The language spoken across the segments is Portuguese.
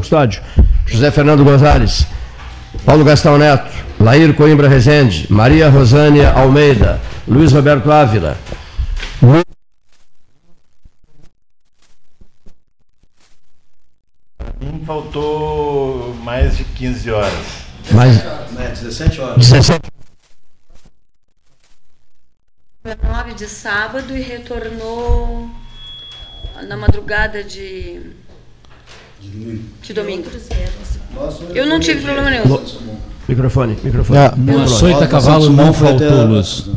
Custódio, José Fernando Gonzalez, Paulo Gastão Neto, Lair Coimbra Rezende, Maria Rosânia Almeida, Luiz Roberto Ávila. Mim faltou mais de 15 horas. Mais Né, 17 horas. 17 19 de sábado e retornou na madrugada de, de domingo. Eu não tive problema nenhum. Microfone, microfone. Ah, No açoita cavalo não faltou luz.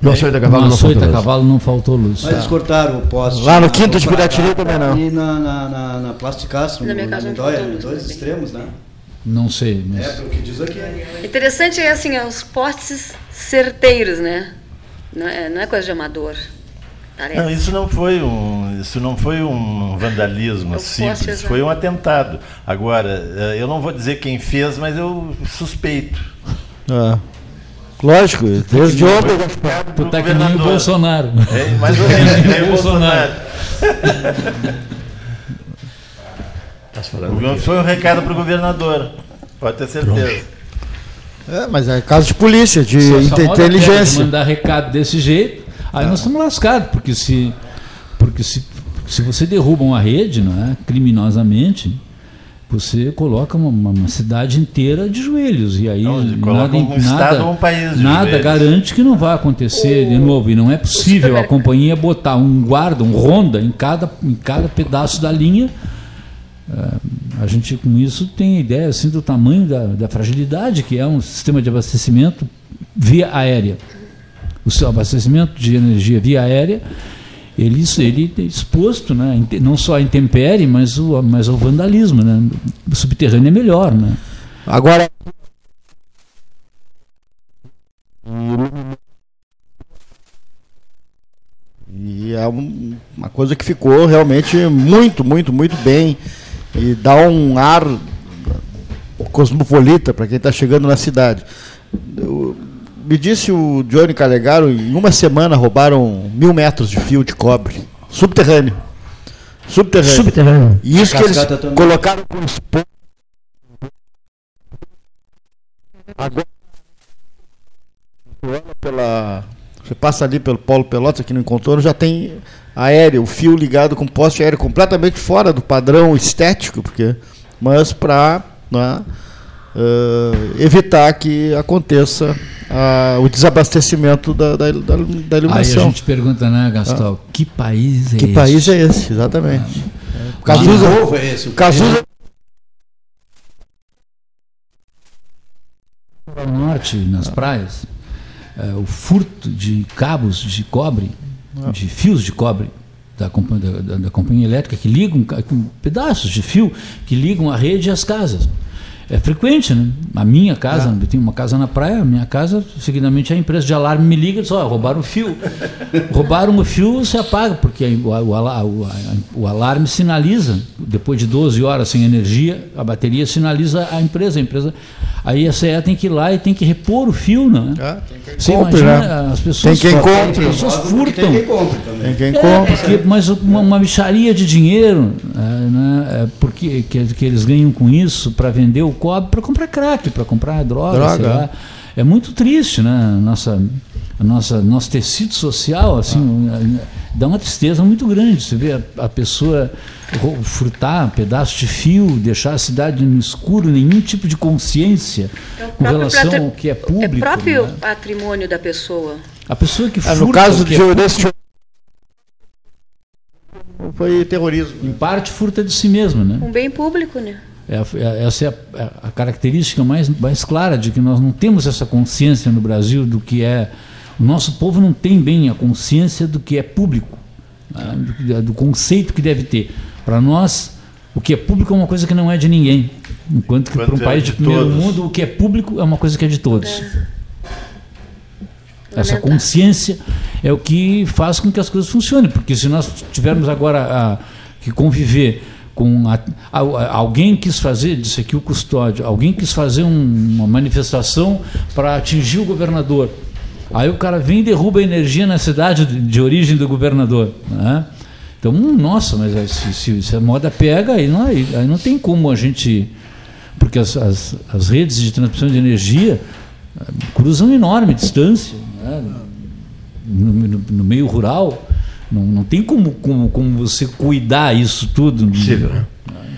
No açoita cavalo não faltou luz. cavalo não faltou luz. Mas eles cortaram o poste. Lá no quinto de Piratini também não. E na, na, na, na Plasticastro, Na luz dois também. extremos, né? Não sei, mas. É, pelo que diz aqui. Interessante é assim, é os postes certeiros, né? Não é, não é coisa de amador. Parece. Não, isso não foi um, isso não foi um vandalismo Eu simples, foi um atentado. Agora, eh, eu não vou dizer quem fez, mas eu suspeito. Ah. Lógico, desde ontem. Tu pro tá que nem o governador. Bolsonaro. É, mais ou menos, que nem o Bolsonaro. Tá. Foi um recado para o governador, pode ter certeza. É, mas é caso de polícia, de inteligência. mandar recado desse jeito, aí nós estamos lascados, porque se, porque se, se você derruba uma rede não é, criminosamente, você coloca uma, uma- cidade inteira de joelhos. E aí Não, nada, um estado ou um país de nada garante que não vai acontecer de novo. E não é possível a companhia botar um guarda, um ronda em cada, em cada pedaço da linha. Ah, a gente com isso tem ideia assim do tamanho da, da fragilidade que é um sistema de abastecimento via aérea. O seu abastecimento de energia via aérea, ele, ele é exposto, né, não só à intempérie, mas, o, mas ao vandalismo. Né? O subterrâneo é melhor. Né? Agora. E é um- uma coisa que ficou realmente muito, muito, muito bem. E dá um ar cosmopolita para quem está chegando na cidade. Eu- me disse o Johnny Calegaro, em uma semana roubaram mil metros de fio de cobre. Subterrâneo. Subterrâneo. Subterrâneo. E isso que eles também. colocaram com espo- Agora, pela, você passa ali pelo Polo Pelotas, aqui no contorno, já tem aéreo, o fio ligado com poste aéreo completamente fora do padrão estético, porque, mas para evitar que aconteça ah, o desabastecimento da, da, da, da Aí a iluminação. gente pergunta, né, Gastal, que país é Que esse? país é esse? Exatamente. Que Cazuza, novo é esse? O Cazuza ao norte, nas praias, é, o furto de cabos de cobre, de fios de cobre da, da- da- da companhia elétrica que ligam, pedaços de fio que ligam a rede às casas. É frequente, né? A minha casa, eu tenho uma casa na praia, a minha casa, seguidamente a empresa de alarme me liga e diz, ó, roubaram o fio. roubaram o fio, você apaga, porque o, o o- o alarme sinaliza, depois de 12 horas sem energia, a bateria sinaliza a empresa. A empresa aí a CE tem que ir lá e tem que repor o fio, né? Ah, tem quem Você compre, imagina, né? as pessoas, Tem quem as compre. pessoas Óbvio que furtam. Tem quem compra também. Tem quem É, compra. porque- mas uma, uma micharia de dinheiro, é, né, é, porque que, que eles ganham com isso para vender o cobre, para comprar crack, para comprar droga, Droga. sei lá. É muito triste, né? Nossa, a nossa, nosso tecido social, assim, é, dá uma tristeza muito grande. Você vê a, a pessoa furtar um pedaço de fio, deixar a cidade no escuro, nenhum tipo de consciência É o com relação ao que é público. É próprio né? patrimônio da pessoa. A pessoa que Ah, furta no caso o que de, é desse foi terrorismo. em parte furta de si mesmo, né? Um bem público, né? É, é- essa é a, a característica mais, mais clara de que nós não temos essa consciência no Brasil do que é. O nosso povo não tem bem a consciência do que é público, né? do, conceito que deve ter. Para nós, o que é público é uma coisa que não é de ninguém. Enquanto que para um é país de primeiro todos. mundo, o que é público é uma coisa que é de todos. Essa consciência é o que faz com que as coisas funcionem. Porque se nós tivermos agora a- que conviver com a- a- alguém quis fazer, disse aqui o custódio, alguém quis fazer um- uma manifestação para atingir o governador. Aí o cara vem e derruba a energia na cidade de, de origem do governador. né? Então, hum, nossa, mas se, se- se a moda pega, aí não, aí, aí não tem como a gente. Porque as, as, as redes de transmissão de energia ah, cruzam enorme distância. né? No, no- no meio rural, não, não tem como, como, como você cuidar isso tudo. Né?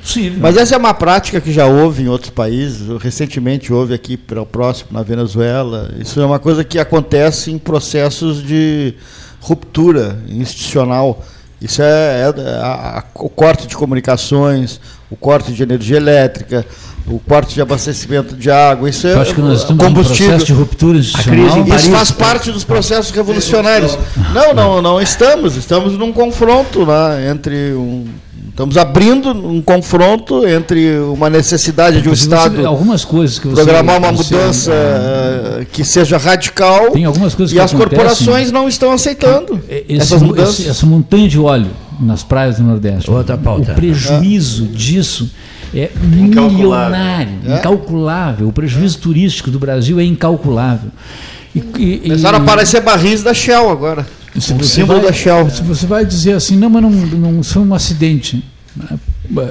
Possível. Mas essa é uma prática que já houve em outros países. Recentemente houve aqui para o próximo, na Venezuela. Isso é uma coisa que acontece em processos de ruptura institucional. Isso é, é a- a- o corte de comunicações, o corte de energia elétrica, o corte de abastecimento de água. Isso é Eu acho que nós estamos num combustível. processo de ruptura institucional. crise em Isso faz parte dos processos revolucionários. Não, não, não estamos. Estamos num confronto lá entre um. Estamos abrindo um confronto entre uma necessidade de um Estado algumas coisas que você programar uma você- mudança eh, que seja radical Tem algumas coisas e que as acontecem- corporações não estão aceitando É, Esse, essas mudanças. esse- essa montanha de óleo nas praias do Nordeste. Outra pauta. O prejuízo disso é Incalculável. milionário, É. incalculável. O prejuízo turístico do Brasil é incalculável. E, e- Começaram a e- aparecer barris da Shell agora. se o você símbolo vai- da Shell. Se você vai dizer assim, não, mas não, não foi um acidente.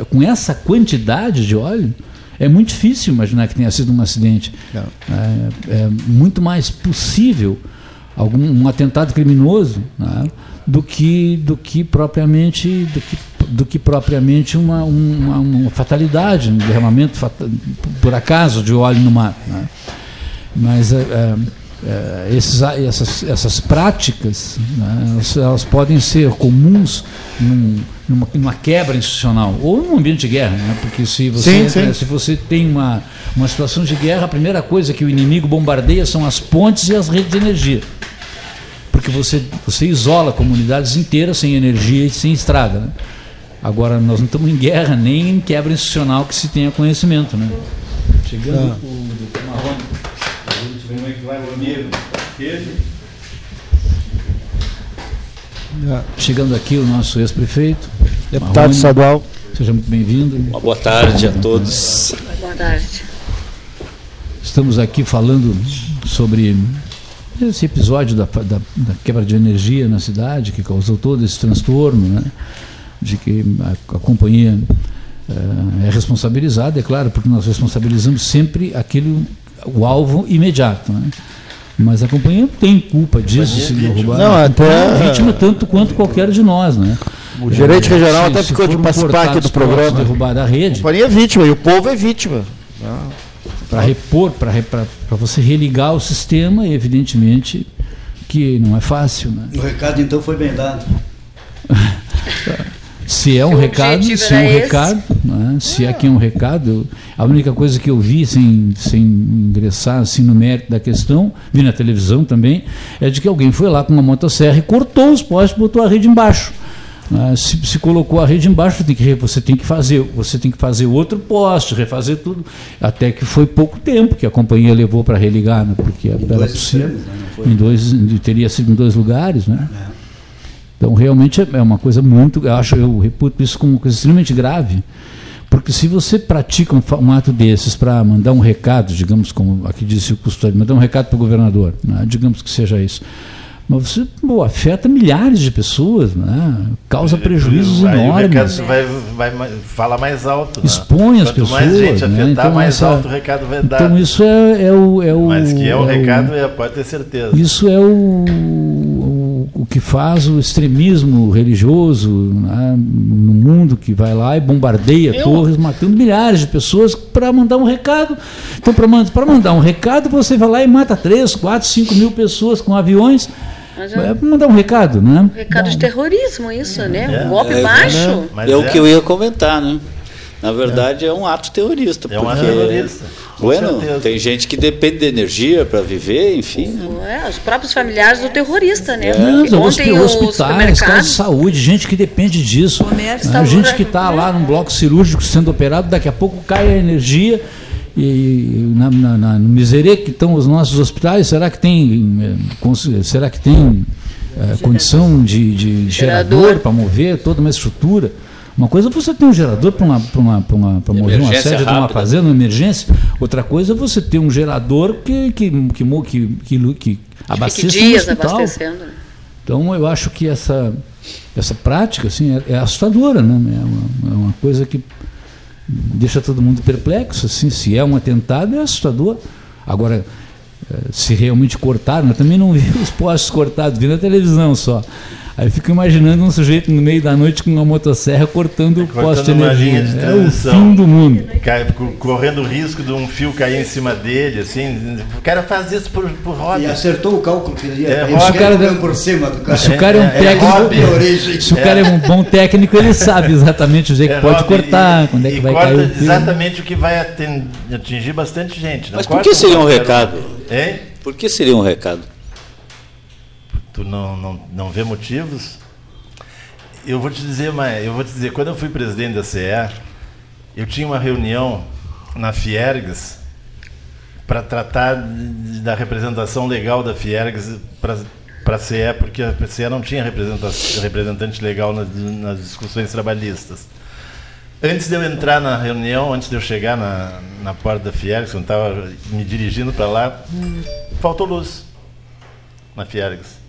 Com essa quantidade de óleo, é muito difícil imaginar que tenha sido um acidente. É, é muito mais possível algum um atentado criminoso né, do que do que propriamente do que, do que propriamente uma, uma, uma fatalidade, um derramamento por acaso de óleo no mar. né. Mas é, é, é, esses, essas, essas práticas né, elas, elas podem ser comuns num- numa, numa quebra institucional ou num ambiente de guerra, né? porque se você, Sim, sim. se você tem uma, uma situação de guerra, a primeira coisa que o inimigo bombardeia são as pontes e as redes de energia. Porque você, você isola comunidades inteiras sem energia e sem estrada. Né? Agora, nós não estamos em guerra nem em quebra institucional que se tenha conhecimento. Né? Chegando o Marrone. Como é que vai o amigo? Chegando aqui o nosso ex-prefeito. Deputado Marrone. estadual. Seja muito bem-vindo. Uma boa tarde a todos. Boa tarde. Estamos aqui falando sobre esse episódio da, da- da quebra de energia na cidade, que causou todo esse transtorno, né? De que a, a companhia eh, é responsabilizada, é claro, porque nós responsabilizamos sempre aquele, o alvo imediato. Né? Mas a companhia tem culpa disso, se derrubar. Não, a até- é vítima tanto quanto qualquer de nós. Né? O gerente regional Se- até ficou de participar aqui do programa. derrubar a A rede, companhia é vítima e o povo é vítima. para repor, para você religar o sistema, evidentemente que não é fácil. Né? O recado então foi bem dado. Se é um recado, se é um era recado, né? se é que é um recado, a única coisa que eu vi sem, sem ingressar assim no mérito da questão, vi na televisão também, é de que alguém foi lá com uma motosserra e cortou os postes e botou a rede embaixo. né? Se, se colocou a rede embaixo, você tem, que, você tem que fazer, você tem que fazer outro poste, refazer tudo, até que foi pouco tempo que a companhia levou para religar, né? porque era dois possível, extremos, né? Em dois, teria sido em dois lugares, né? Então, realmente é é uma coisa muito. Eu acho, eu reputo isso como uma coisa extremamente grave, porque se você pratica um, um ato desses para mandar um recado, digamos, como aqui disse o custódio, mandar um recado para o governador, né, digamos que seja isso. Mas você pô, afeta milhares de pessoas, né, causa prejuízos Aí o recado enormes. vai, vai falar mais alto. né? Expõe as Quanto mais pessoas, gente né? afetar, Então mais essa- alto o recado vai dar. Então isso é, é o, é o. Mas que é o- recado, é, pode ter certeza. Isso é o, o, o que faz o extremismo religioso né, no mundo que vai lá e bombardeia torres, matando milhares de pessoas para mandar um recado. Então, para mandar, mandar um recado, você vai lá e mata 3, 4, 5 mil pessoas com aviões. Mas É é para mandar um recado, né? um recado de terrorismo isso, né? É. Um golpe É, baixo. Mas é o que eu ia comentar, né? Na verdade, é, um ato terrorista. É um ato terrorista, com Bueno, certeza. tem gente que depende de energia para viver, enfim. né? É, os próprios familiares do terrorista, né? Não, Porque os ontem hospitais, casas de saúde, gente que depende disso. Comércio Né? tá gente que está né? lá num bloco cirúrgico sendo operado, daqui a pouco cai a energia. E na, na, na- no miserê que estão os nossos hospitais, será que tem, cons- será que tem eh, condição de, de gerador Gerador. para mover toda uma estrutura? Uma coisa é você ter um gerador para uma, pra uma, pra uma, pra mover uma sede de uma fazenda, uma emergência. Outra coisa é você ter um gerador que, que, que, que, que, que abasteça um dias hospital. abastecendo. né? Então eu acho que essa, essa prática assim, é, é assustadora, né? É uma, é uma coisa que deixa todo mundo perplexo. Assim, se é um atentado, é assustador. Agora, eh, se realmente cortaram, eu também não vi os postes cortados, vi na televisão só. Aí eu fico imaginando um sujeito no meio da noite com uma motosserra cortando o poste de energia. linha de É o fim do mundo. Correndo o risco de um fio cair em cima dele, assim. O cara faz isso por, por hobby. E acertou o cálculo que ele ia. É, se o cara deu por cima do cara. Se o cara é um É, é técnico, origem. se o cara é um bom técnico, ele sabe exatamente o jeito É que pode cortar, e- quando é que e vai corta cair o fio. exatamente o que vai atingir bastante gente. Não Mas por que seria um recado? Hein? Por que seria um recado? Tu não, não, não vê motivos? Eu vou te dizer, mas eu vou te dizer, quando eu fui presidente da CE, eu tinha uma reunião na Fiergs para tratar da representação legal da Fiergs para a CE, porque a CE não tinha representa- representante legal nas, nas discussões trabalhistas. Antes de eu entrar na reunião, antes de eu chegar na, na porta da Fiergs, quando estava me dirigindo para lá, faltou luz na Fiergs.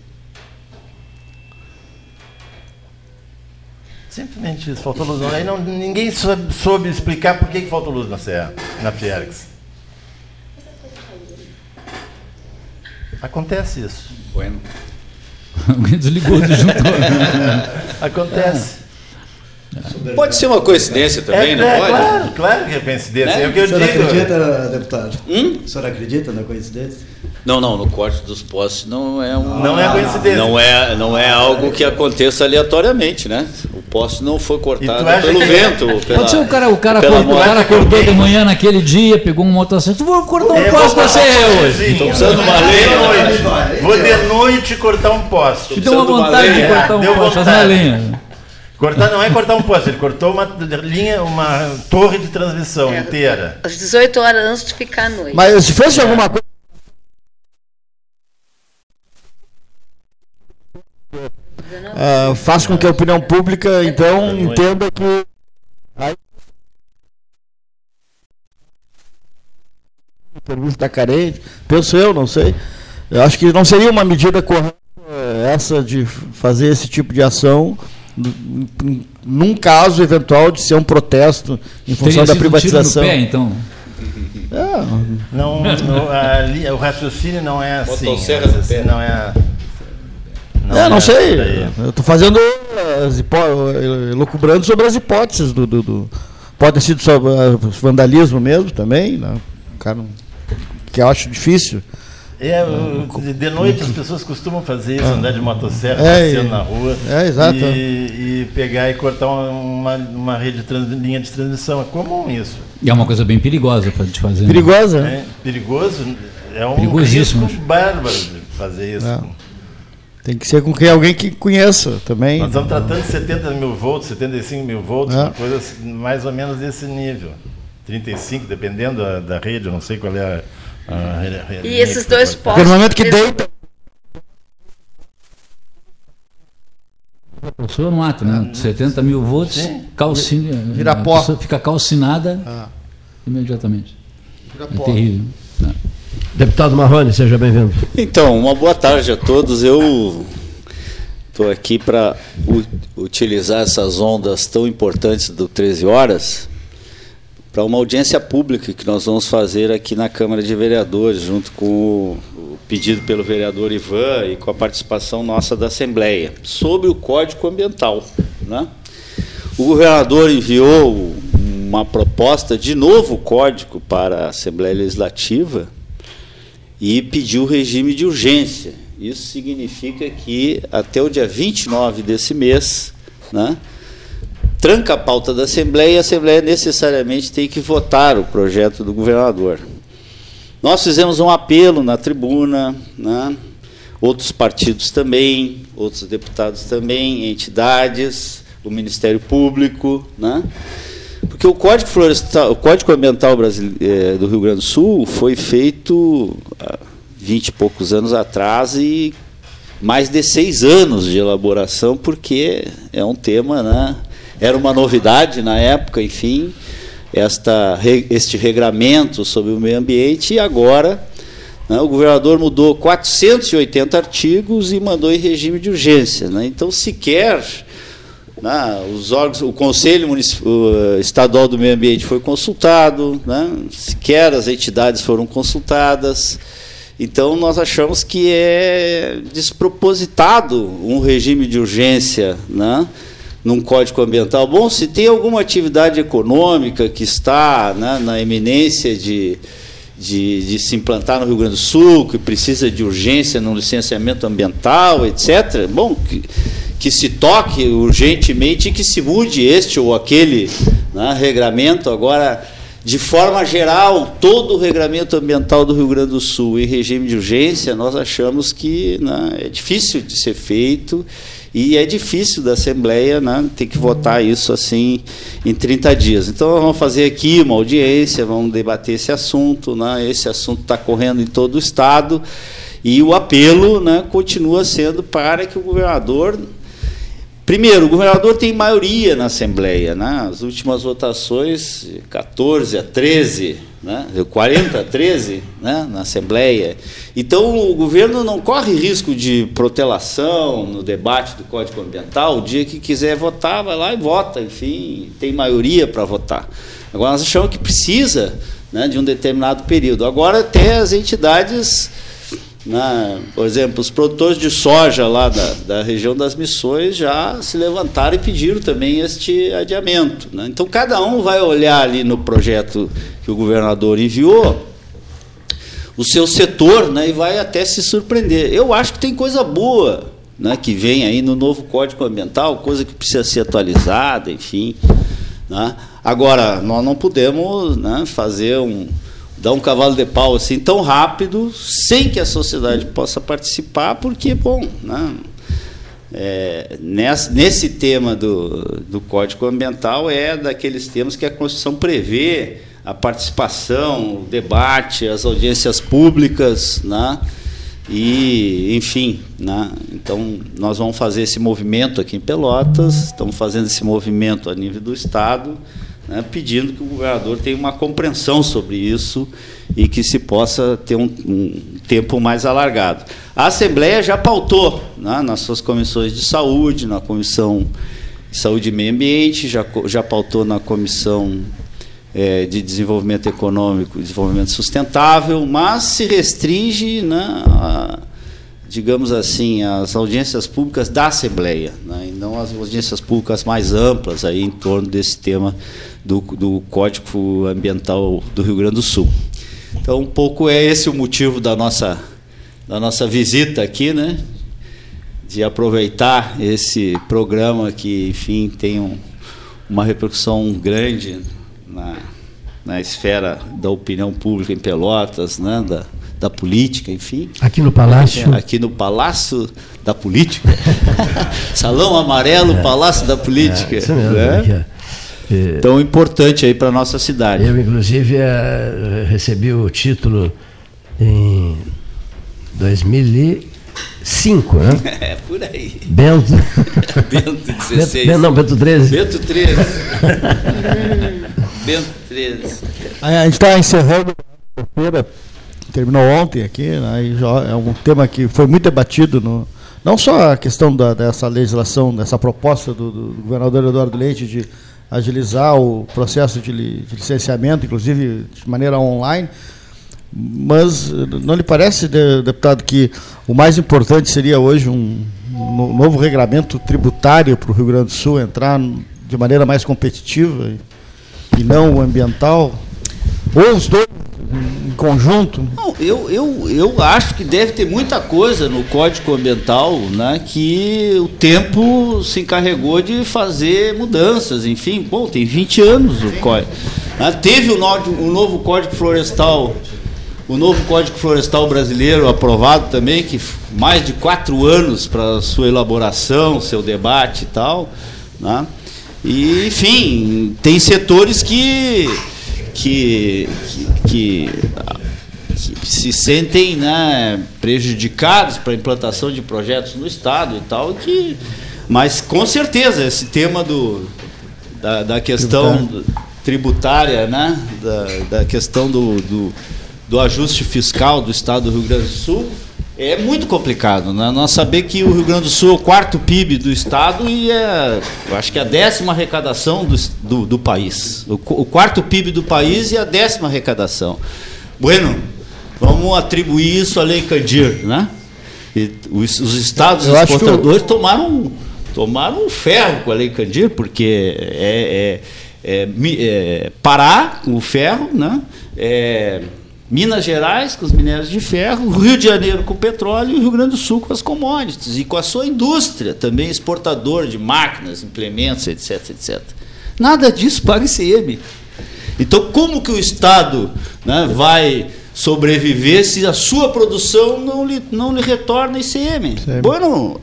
Simplesmente isso, faltou luz. Aí não, ninguém soube, soube explicar por que, que faltou luz na CE, na Fiergs. Acontece isso. Bueno. Alguém desligou o disjuntor. Acontece. Pode ser uma coincidência também, é, não é, pode? Claro, claro que é coincidência. Né? É o que O eu senhor digo. acredita, deputado? Hum? O senhor acredita na coincidência? Não, não, no corte dos postes não é um. Não é coincidência. Não é, não é algo que aconteça aleatoriamente, né? O poste não foi cortado pelo que- vento. Pela, Pode ser o cara, o cara, pela o morte. cara acordou de manhã naquele dia, pegou um motocicleta, vou cortar um É, poste da CE hoje. Estou precisando de uma lenha, noite. Vou de noite cortar um poste. Te deu uma vontade de cortar um Deu poste, faz uma vontade. lenha. Cortar não é cortar um poste, ele cortou uma linha, uma torre de transmissão É. inteira. Às 18 horas antes de ficar à noite. Mas se fosse alguma coisa. Ah, faz com que a opinião pública, então, entenda que. Aí... O serviço está carente, penso eu, não sei. Eu acho que não seria uma medida correta eh, essa de fazer esse tipo de ação num caso eventual de ser um protesto em função Teria da um tiro privatização. pé, então. É, Não, não, a o raciocínio não é assim. Motosserra o no raciocínio pé. não é. É, não é sei. daí. Eu estou fazendo as hipó elucubrando sobre as hipóteses do, do, do- pode ter sido sobre ah, vandalismo mesmo também, né? Cara, que eu acho difícil. É, de- noite as pessoas costumam fazer isso, andar de motosserra, É, passeando na rua. é, exato. E, e pegar e cortar uma, uma, rede de trans- linha de transmissão. É comum isso. E é uma coisa bem perigosa para te fazer. né? Perigosa, né? É perigoso. É um Perigosíssimo. risco bárbaro de fazer isso. É. Tem que ser com quem, alguém que conheça também. Nós estamos tratando de 70 mil volts, 75 mil volts, É. uma coisa assim, mais ou menos desse nível. 35, dependendo da, da rede, eu não sei qual é a. a re- E esses dois. Porque no momento que eles- deita. A pessoa no ato, né? 70 mil volts, Sim. calcina, Vira a pó. pessoa fica calcinada Ah, imediatamente. vira É pó. terrível. Deputado Marrone, seja bem-vindo. Então, uma boa tarde a todos. Eu estou aqui para utilizar essas ondas tão importantes do 13 horas para uma audiência pública que nós vamos fazer aqui na Câmara de Vereadores, junto com o, o pedido pelo vereador Ivan e com a participação nossa da Assembleia, sobre o Código Ambiental. Né? O governador enviou uma proposta de novo código para a Assembleia Legislativa e pediu regime de urgência. Isso significa que até o dia 29 desse mês, né, tranca a pauta da Assembleia e a Assembleia necessariamente tem que votar o projeto do governador. Nós fizemos um apelo na tribuna, né, outros partidos também, outros deputados também, entidades, o Ministério Público, né, porque o Código Florestal, o Código Ambiental eh, do Rio Grande do Sul foi feito há 20 e poucos anos atrás e mais de seis anos de elaboração, porque é um tema, né? Era uma novidade na época, enfim, esta, este regramento sobre o meio ambiente, e agora né, o governador mudou 480 artigos e mandou em regime de urgência. Né? Então, sequer né, os órgãos, o Conselho Municip- o, eh, Estadual do Meio Ambiente foi consultado, né, sequer as entidades foram consultadas. Então, nós achamos que é despropositado um regime de urgência né, num código ambiental. Bom, se tem alguma atividade econômica que está né, na eminência de, de, de se implantar no Rio Grande do Sul, que precisa de urgência no licenciamento ambiental, etc., bom, que, que se toque urgentemente e que se mude este ou aquele né, regramento. Agora, de forma geral, todo o regramento ambiental do Rio Grande do Sul em regime de urgência, nós achamos que né, é difícil de ser feito e é difícil da Assembleia né, ter que votar isso assim em 30 dias. Então, nós vamos fazer aqui uma audiência, vamos debater esse assunto. Né, esse assunto está correndo em todo o Estado e o apelo né, continua sendo para que o governador Primeiro, o governador tem maioria na Assembleia. Né? As últimas votações, 14 a 13, né? 40 a 13 né? na Assembleia. Então, o governo não corre risco de protelação no debate do Código Ambiental. O dia que quiser votar, vai lá e vota. Enfim, tem maioria para votar. Agora, nós achamos que precisa né, de um determinado período. Agora, até as entidades né? Por exemplo, os produtores de soja lá da, da região das missões já se levantaram e pediram também este adiamento. Né? Então, cada um vai olhar ali no projeto que o governador enviou o seu setor né, e vai até se surpreender. Eu acho que tem coisa boa né, que vem aí no novo Código Ambiental, coisa que precisa ser atualizada, enfim. Né? Agora, nós não podemos né, fazer um, dar um cavalo de pau assim tão rápido, sem que a sociedade possa participar, porque, bom, né, é, nesse, nesse tema do, do Código Ambiental é daqueles temas que a Constituição prevê a participação, o debate, as audiências públicas, né, e, enfim, né, então nós vamos fazer esse movimento aqui em Pelotas, estamos fazendo esse movimento a nível do Estado, né, pedindo que o governador tenha uma compreensão sobre isso e que se possa ter um, um tempo mais alargado. A Assembleia já pautou né, nas suas comissões de saúde, na Comissão de Saúde e Meio Ambiente, já, já pautou na Comissão é, de Desenvolvimento Econômico e Desenvolvimento Sustentável, mas se restringe né, a, digamos assim, as audiências públicas da Assembleia, né, e não as audiências públicas mais amplas aí em torno desse tema do, do Código Ambiental do Rio Grande do Sul. Então, um pouco é esse o motivo da nossa, da nossa visita aqui, né? De aproveitar esse programa que, enfim, tem um, uma repercussão grande na, na esfera da opinião pública em Pelotas, né? Da, da política, enfim. Aqui no Palácio. Aqui no Palácio da Política. Salão Amarelo, é. Palácio da Política. É, isso mesmo, né? É. Tão importante aí para a nossa cidade. Eu, inclusive, é, recebi o título em 2005, né? É, por aí. Bento. Bento 16. Bento, não, Bento 13. Bento 13. Bento 13. A gente está encerrando a feira terminou ontem aqui, né, e já é um tema que foi muito debatido, no, não só a questão da, dessa legislação, dessa proposta do, do, governador Eduardo Leite de agilizar o processo de, de, licenciamento, inclusive de maneira online, mas não lhe parece, deputado, que o mais importante seria hoje um, novo regulamento tributário para o Rio Grande do Sul entrar de maneira mais competitiva e, não ambiental? Ou os dois conjunto? Não, eu, eu, eu acho que deve ter muita coisa no Código Ambiental né, que o tempo se encarregou de fazer mudanças. Enfim, bom, tem 20 anos o Código. Né, teve o, no, o novo Código Florestal, o novo Código Florestal brasileiro aprovado também, que mais de quatro anos para sua elaboração, seu debate e tal. Né, e, enfim, tem setores que que, que, que, se sentem né, prejudicados para a implantação de projetos no Estado e tal, que, mas com certeza esse tema do, da, da questão tributária, né, da, da questão do, do, do ajuste fiscal do estado do Rio Grande do Sul é muito complicado. Né? Nós saber que o Rio Grande do Sul é o quarto PIB do estado e é, eu acho que é a décima arrecadação do, do, do país. O, o, quarto PIB do país e a décima arrecadação. Bueno, vamos atribuir isso à Lei Candir, né? E os, os estados Eu exportadores tomaram, tomaram um ferro com a Lei Candir, porque é, é- é é com o ferro, né? É Minas Gerais com os minérios de ferro, Rio de Janeiro com o petróleo e o Rio Grande do Sul com as commodities e com a sua indústria também exportador de máquinas, implementos, etc, etc. Nada disso paga ICM. Então, como que o Estado né, vai sobreviver se a sua produção não lhe, não lhe retorna ICM? Bueno,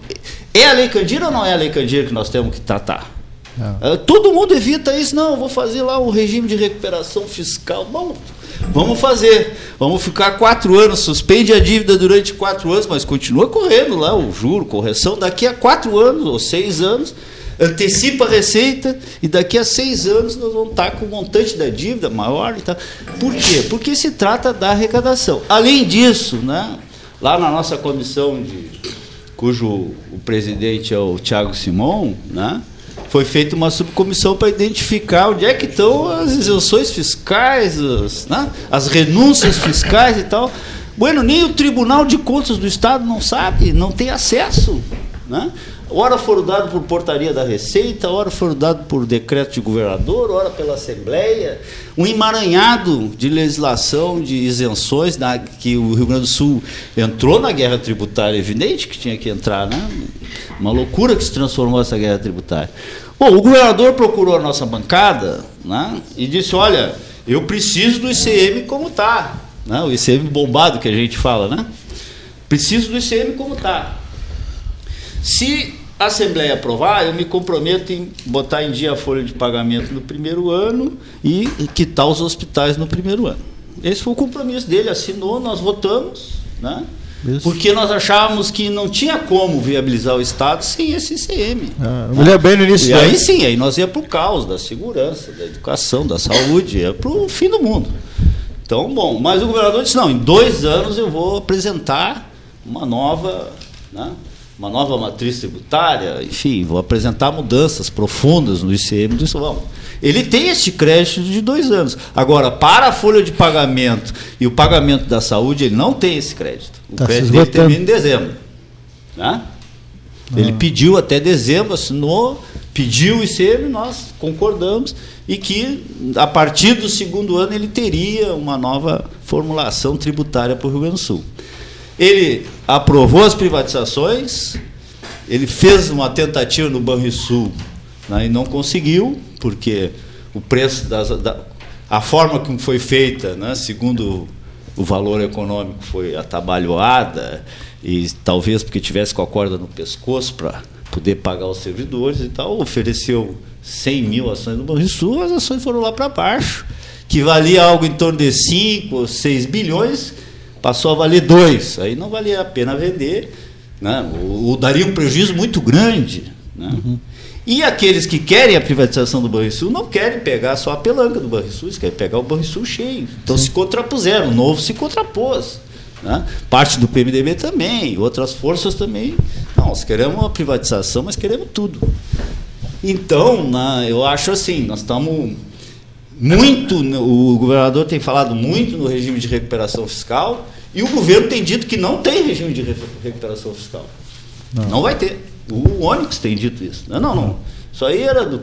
é a Lei Candir ou não é a Lei Candir que nós temos que tratar? Eh, Todo mundo evita isso, não, vou fazer lá um regime de recuperação fiscal. Bom, vamos fazer. Vamos ficar quatro anos, suspende a dívida durante quatro anos, mas continua correndo lá o juro, correção, daqui a quatro anos ou seis anos, antecipa a receita e daqui a seis anos nós vamos estar com o montante da dívida maior e tal. Por quê? Porque se trata da arrecadação. Além disso, né, lá na nossa comissão de cujo o presidente é o Tiago Simon, né? Foi feita uma subcomissão para identificar onde é que estão as isenções fiscais, as, né? as renúncias fiscais e tal. Bueno, nem o Tribunal de Contas do Estado não sabe, não tem acesso. Né? Ora foram dados por portaria da Receita, ora foram dados por decreto de governador, ora pela Assembleia. Um emaranhado de legislação, de isenções, na, que o Rio Grande do Sul entrou na guerra tributária, evidente que tinha que entrar, né? Uma loucura que se transformou essa guerra tributária. Bom, o governador procurou a nossa bancada né, e disse: olha, eu preciso do ICM como está. Né, o ICM bombado que a gente fala, né? Preciso do ICM como está. Se a Assembleia aprovar, eu me comprometo em botar em dia a folha de pagamento no primeiro ano e quitar os hospitais no primeiro ano. Esse foi o compromisso dele, assinou, nós votamos, né? Porque nós achávamos que não tinha como viabilizar o Estado sem esse ICM. Ah, eu me lembro bem no início E do aí sim, aí nós ia para o caos da segurança, da educação, da saúde, ia para o fim do mundo. Então, bom, mas o governador disse, não, em dois anos eu vou apresentar uma nova, né, uma nova matriz tributária, enfim, vou apresentar mudanças profundas no ICM do Vamos. Ele tem este crédito de dois anos. Agora, para a folha de pagamento e o pagamento da saúde, ele não tem esse crédito. O Tá crédito dele termina em dezembro. Né? Ele pediu até dezembro, assinou, pediu o ICM, nós concordamos, e que a partir do segundo ano ele teria uma nova formulação tributária para o Rio Grande do Sul. Ele aprovou as privatizações, ele fez uma tentativa no Banrisul né, e não conseguiu, porque o preço das, da, a forma como foi feita, né, segundo o valor econômico, foi atabalhoada, e talvez porque tivesse com a corda no pescoço para poder pagar os servidores e tal, ofereceu 100 mil ações no Banrisul, as ações foram lá para baixo, que valia algo em torno de 5 ou 6 bilhões, passou a valer 2. Aí não valia a pena vender, né? o, o daria um prejuízo muito grande. Né? E aqueles que querem a privatização do Banrisul não querem pegar só a pelanca do Banrisul, eles querem pegar o Banrisul cheio. Então se contrapuseram, o novo se contrapôs. Né? Parte do PMDB também, outras forças também. Não, nós queremos a privatização, mas queremos tudo. Então, eu acho assim, nós estamos muito, o governador tem falado muito no regime de recuperação fiscal e o governo tem dito que não tem regime de re- recuperação fiscal. Não, vai ter. O Onyx tem dito isso. Não, não, não. Isso aí era do,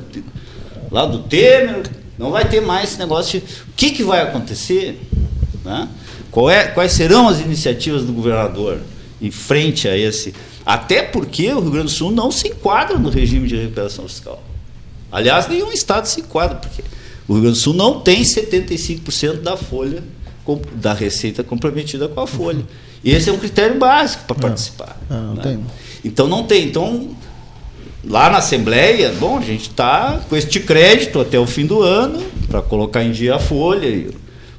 lá do Temer, não vai ter mais esse negócio. De, o que, que vai acontecer? né? É, quais serão as iniciativas do governador em frente a esse? Até porque o Rio Grande do Sul não se enquadra no regime de recuperação fiscal. Aliás, nenhum estado se enquadra, porque o Rio Grande do Sul não tem 75% da folha da receita comprometida com a folha. E esse é um critério básico para participar. Ah, não né? tem. Então não tem. Então, lá na Assembleia, bom, a gente está com este crédito até o fim do ano para colocar em dia a folha. E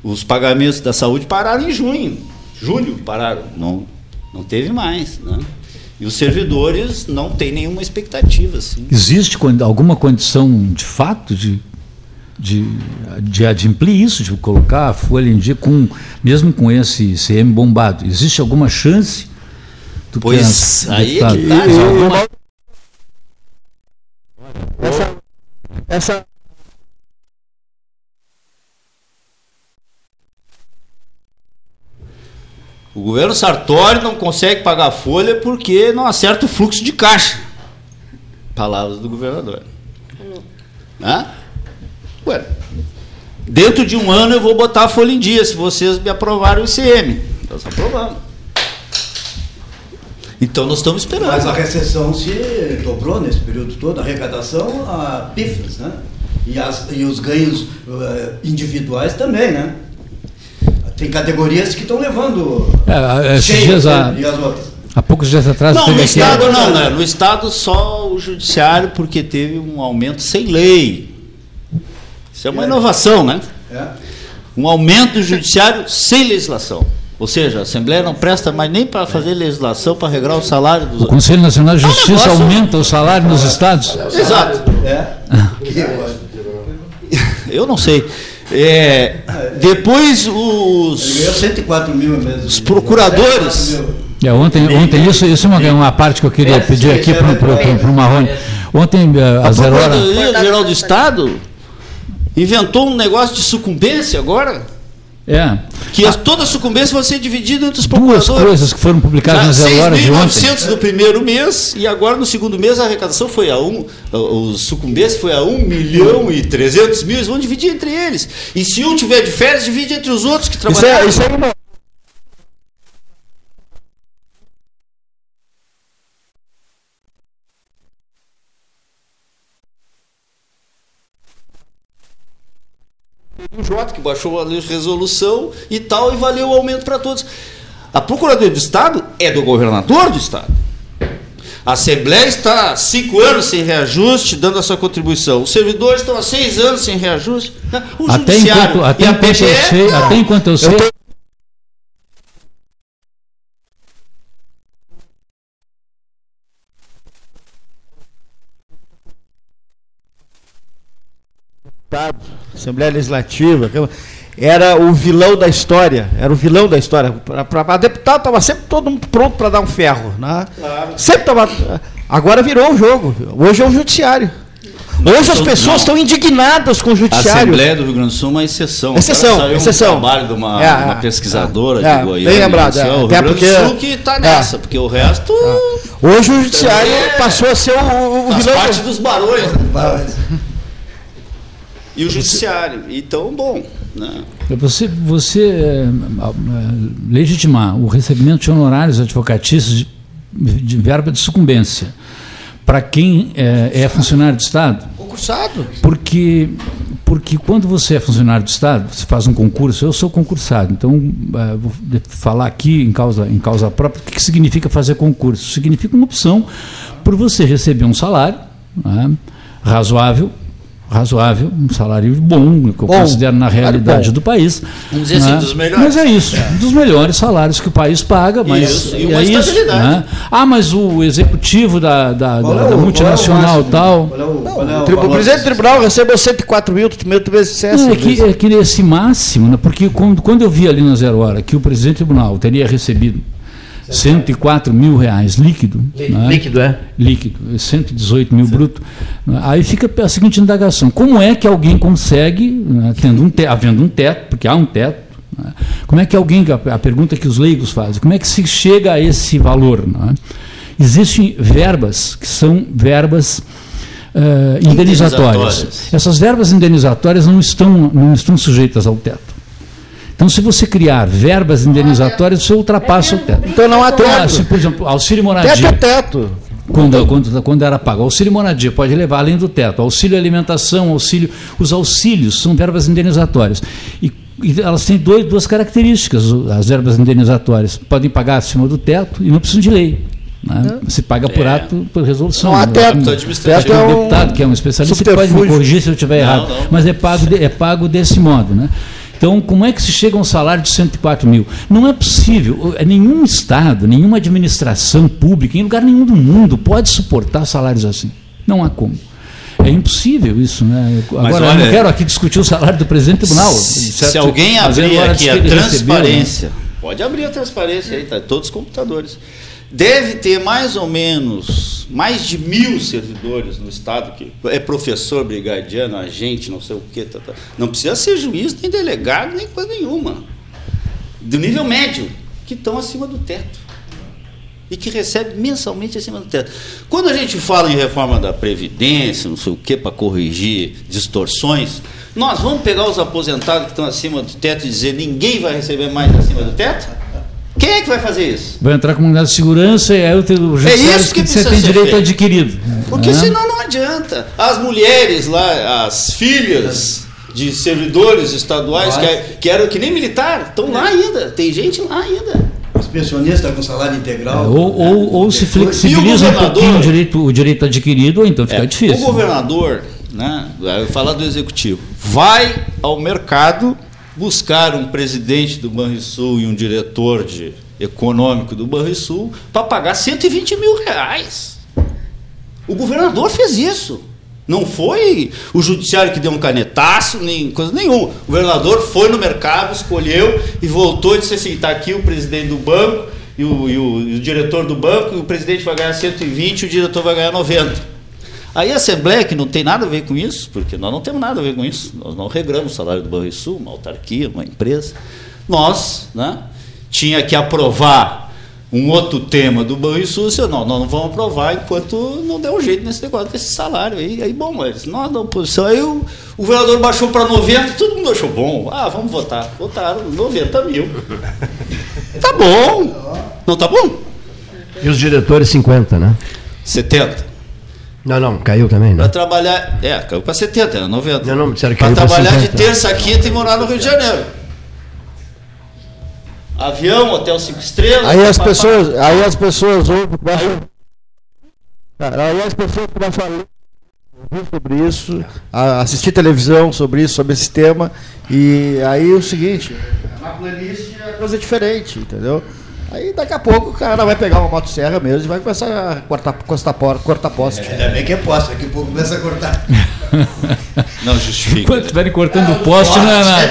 os pagamentos da saúde pararam em junho. Julho pararam. Não, não teve mais. Né? E os servidores não têm nenhuma expectativa. Assim. Existe alguma condição de fato de de, de adimplir isso, de colocar a folha em dia, com, mesmo com esse CM bombado? Existe alguma chance? Tu Pois, pensa, aí é deputado? que tá. Mas alguma- Essa, essa O governo Sartori não consegue pagar a folha porque não acerta o fluxo de caixa. Palavras do governador. Hã? Ué, dentro de um ano eu vou botar a folha em dia, se vocês me aprovarem o ICM. Nós aprovamos. Então nós estamos esperando. Mas a recessão se dobrou nesse período todo, a arrecadação a pifes, né? E, as- e os ganhos eh, individuais também, né? Tem categorias que estão levando É, esses cheio, dias, há, e as outras. há poucos dias atrás, Não, no Estado não, né? No Estado só o Judiciário, porque teve um aumento sem lei. Isso é uma É. inovação, né? É. Um aumento do Judiciário sem legislação. Ou seja, a Assembleia não presta mais nem para fazer legislação para regrar o salário dos o Conselho Nacional de É um Justiça aumenta o salário nos estados? Exato. É. Eu não sei. É, depois os. Ele ganhou 104 mil mesmo. Os procuradores. 104 mil. É, ontem, ontem isso, isso é uma, é uma parte que eu queria É, pedir aqui é para o Marrone. Ontem, eh, A a Zero Hora. Procuradoria Geral do Estado inventou um negócio de sucumbência agora. É, Que as, toda sucumbência vai ser dividida entre os duas coisas que foram publicadas na Zero Hora de ontem. 6.900 no primeiro mês e agora no segundo mês a arrecadação foi a um, os sucumbências foi a 1 milhão e 300 mil, eles vão dividir entre eles. E se um tiver de férias, divide entre os outros que Isso trabalharam. é, isso é uma- o Jota, que baixou a resolução e tal, e valeu o aumento para todos. A Procuradoria do Estado é do governador do Estado. A Assembleia está há cinco anos sem reajuste, dando a sua contribuição. Os servidores estão há seis anos sem reajuste. O Até Judiciário enquanto, até e a enquanto eu PGE, sei, não. até enquanto eu sei, Assembleia Legislativa, era o vilão da história, era o vilão da história. Para deputado estava sempre todo mundo pronto para dar um ferro, né? Sempre estava. Agora virou o jogo. Hoje é o judiciário. Hoje as não. pessoas estão indignadas com o A judiciário. Assembleia do Rio Grande do Sul é uma exceção. Exceção, Agora saiu exceção. um trabalho de uma, É, uma é, pesquisadora é, de bem Goiânia. lembrado, isso é, o Rio Grande porque- do Sul que está é. nessa, porque o resto Hoje o judiciário É. passou a ser o, o faz vilão. parte dos barões. né? E o judiciário. Então, bom. Né? você, você eh, ah, ah, legitimar o recebimento de honorários advocatícios de, de verba de sucumbência para quem eh, é funcionário do Estado, Concursado. porque, porque quando você é funcionário do Estado, você faz um concurso, eu sou concursado, então vou falar aqui em causa, em causa própria, o que, que significa fazer concurso? Significa uma opção por você receber um salário né, razoável, razoável, um salário bom, que eu Bom, considero na realidade bom. do país. Vamos dizer assim, né? dos melhores. Mas é isso, dos melhores salários que o país paga, mas Isso, e é uma isso, estabilidade. né? Ah, mas o executivo da, da, da- é o- da é o multinacional tal. É o, é presidente do tribunal recebeu 104 mil, tu mil tu vezes sucesso. Não, é, que, é que nesse máximo, né, porque quando, quando eu vi ali na Zero Hora que o presidente do tribunal teria recebido 104 mil reais líquido, né, Líquido, é? líquido, 118 mil bruto, né, aí fica a seguinte indagação: como é que alguém consegue, né, tendo um havendo um teto, porque há um teto, né, como é que alguém, a, a pergunta que os leigos fazem, como é que se chega a esse valor? Existem verbas que são verbas indenizatórias. Indenizatórias. Essas verbas indenizatórias não estão, não estão sujeitas ao teto. Então, se você criar verbas indenizatórias, você ultrapassa o teto. Então não há Então, teto. assim, por exemplo, auxílio Teto é moradia, teto. quando, quando, quando era pago, auxílio moradia pode levar além do teto, auxílio alimentação, auxílio. Os auxílios são verbas indenizatórias. E, e elas têm dois, duas características, as verbas indenizatórias. Podem pagar acima do teto e não precisam de lei. Né? Se paga por É. ato, por resolução. Não há teto. Teto é o um deputado, que é um especialista, pode me corrigir se eu estiver Não, errado, não. mas é pago, de- é pago desse modo. Né? Então, como é que se chega a um salário de 104 mil? Não é possível, é nenhum Estado, nenhuma administração pública, em lugar nenhum do mundo, pode suportar salários assim. Não há como. É impossível isso, né? Eu- Mas Agora, eu olha- não quero aqui discutir o salário do presidente do tribunal. Se, certo? se alguém Mas abrir aqui a que ele recebeu, né? transparência, pode abrir a transparência aí, tá? Todos os computadores. Deve ter mais ou menos mais de mil servidores no estado que é professor, brigadiano, agente, não sei o quê. Tá, tá. Não precisa ser juiz, nem delegado, nem coisa nenhuma. Do nível médio, que estão acima do teto e que recebe mensalmente acima do teto. Quando a gente fala em reforma da Previdência, não sei o que, para corrigir distorções, nós vamos pegar os aposentados que estão acima do teto e dizer ninguém vai receber mais acima do teto? Quem é que vai fazer isso? Vai entrar com unidade de segurança e aí o teu É isso que você precisa tem ser direito feito. adquirido. Porque né? senão não adianta. As mulheres lá, as filhas de servidores estaduais, que, é- que eram que nem militar, estão lá ainda. Tem gente lá ainda. Os pensionistas com salário integral. É, Ou, ou, ou se flexibiliza o um pouquinho o direito, o direito adquirido, ou então fica É, difícil. O governador, né, falar do executivo, vai ao mercado buscar um presidente do Banrisul e um diretor de econômico do Banrisul para pagar 120 mil reais. O governador fez isso. Não foi o judiciário que deu um canetaço, nem coisa nenhuma. O governador foi no mercado, escolheu e voltou e disse assim: está aqui o presidente do banco e o, e o- e o diretor do banco, e o presidente vai ganhar 120 e o diretor vai ganhar 90. Aí a Assembleia, que não tem nada a ver com isso, porque nós não temos nada a ver com isso, nós não regramos o salário do Banrisul, uma autarquia, uma empresa. Nós, né, tinha que aprovar um outro tema do Banrisul, disse, não, nós não vamos aprovar enquanto não der um jeito nesse negócio desse salário. Aí, aí bom, mas nós da oposição, aí o, o vereador baixou para 90, todo mundo achou bom. Ah, vamos votar. Votaram 90 mil. Tá bom. Não tá bom? E os diretores 50, né? 70. Não, não, caiu também, Para né? trabalhar. É, caiu para 70, era 90. Não, não, disseram que Para caiu pra trabalhar de 50. terça a quinta e morar no Rio de Janeiro. Avião, hotel 5 estrelas. Aí as pessoas, aí as pessoas ouvem, Cara, aí as pessoas começam a ler ouvir sobre isso, a assistir televisão sobre isso, sobre esse tema, e aí o seguinte, na playlist é coisa diferente, entendeu? Aí daqui a pouco o cara vai pegar uma motosserra mesmo e vai começar a cortar, cortar, cortar poste. Ainda bem que é posto, daqui a pouco começa a cortar. Não justifica. Enquanto estiverem cortando o poste, na, na,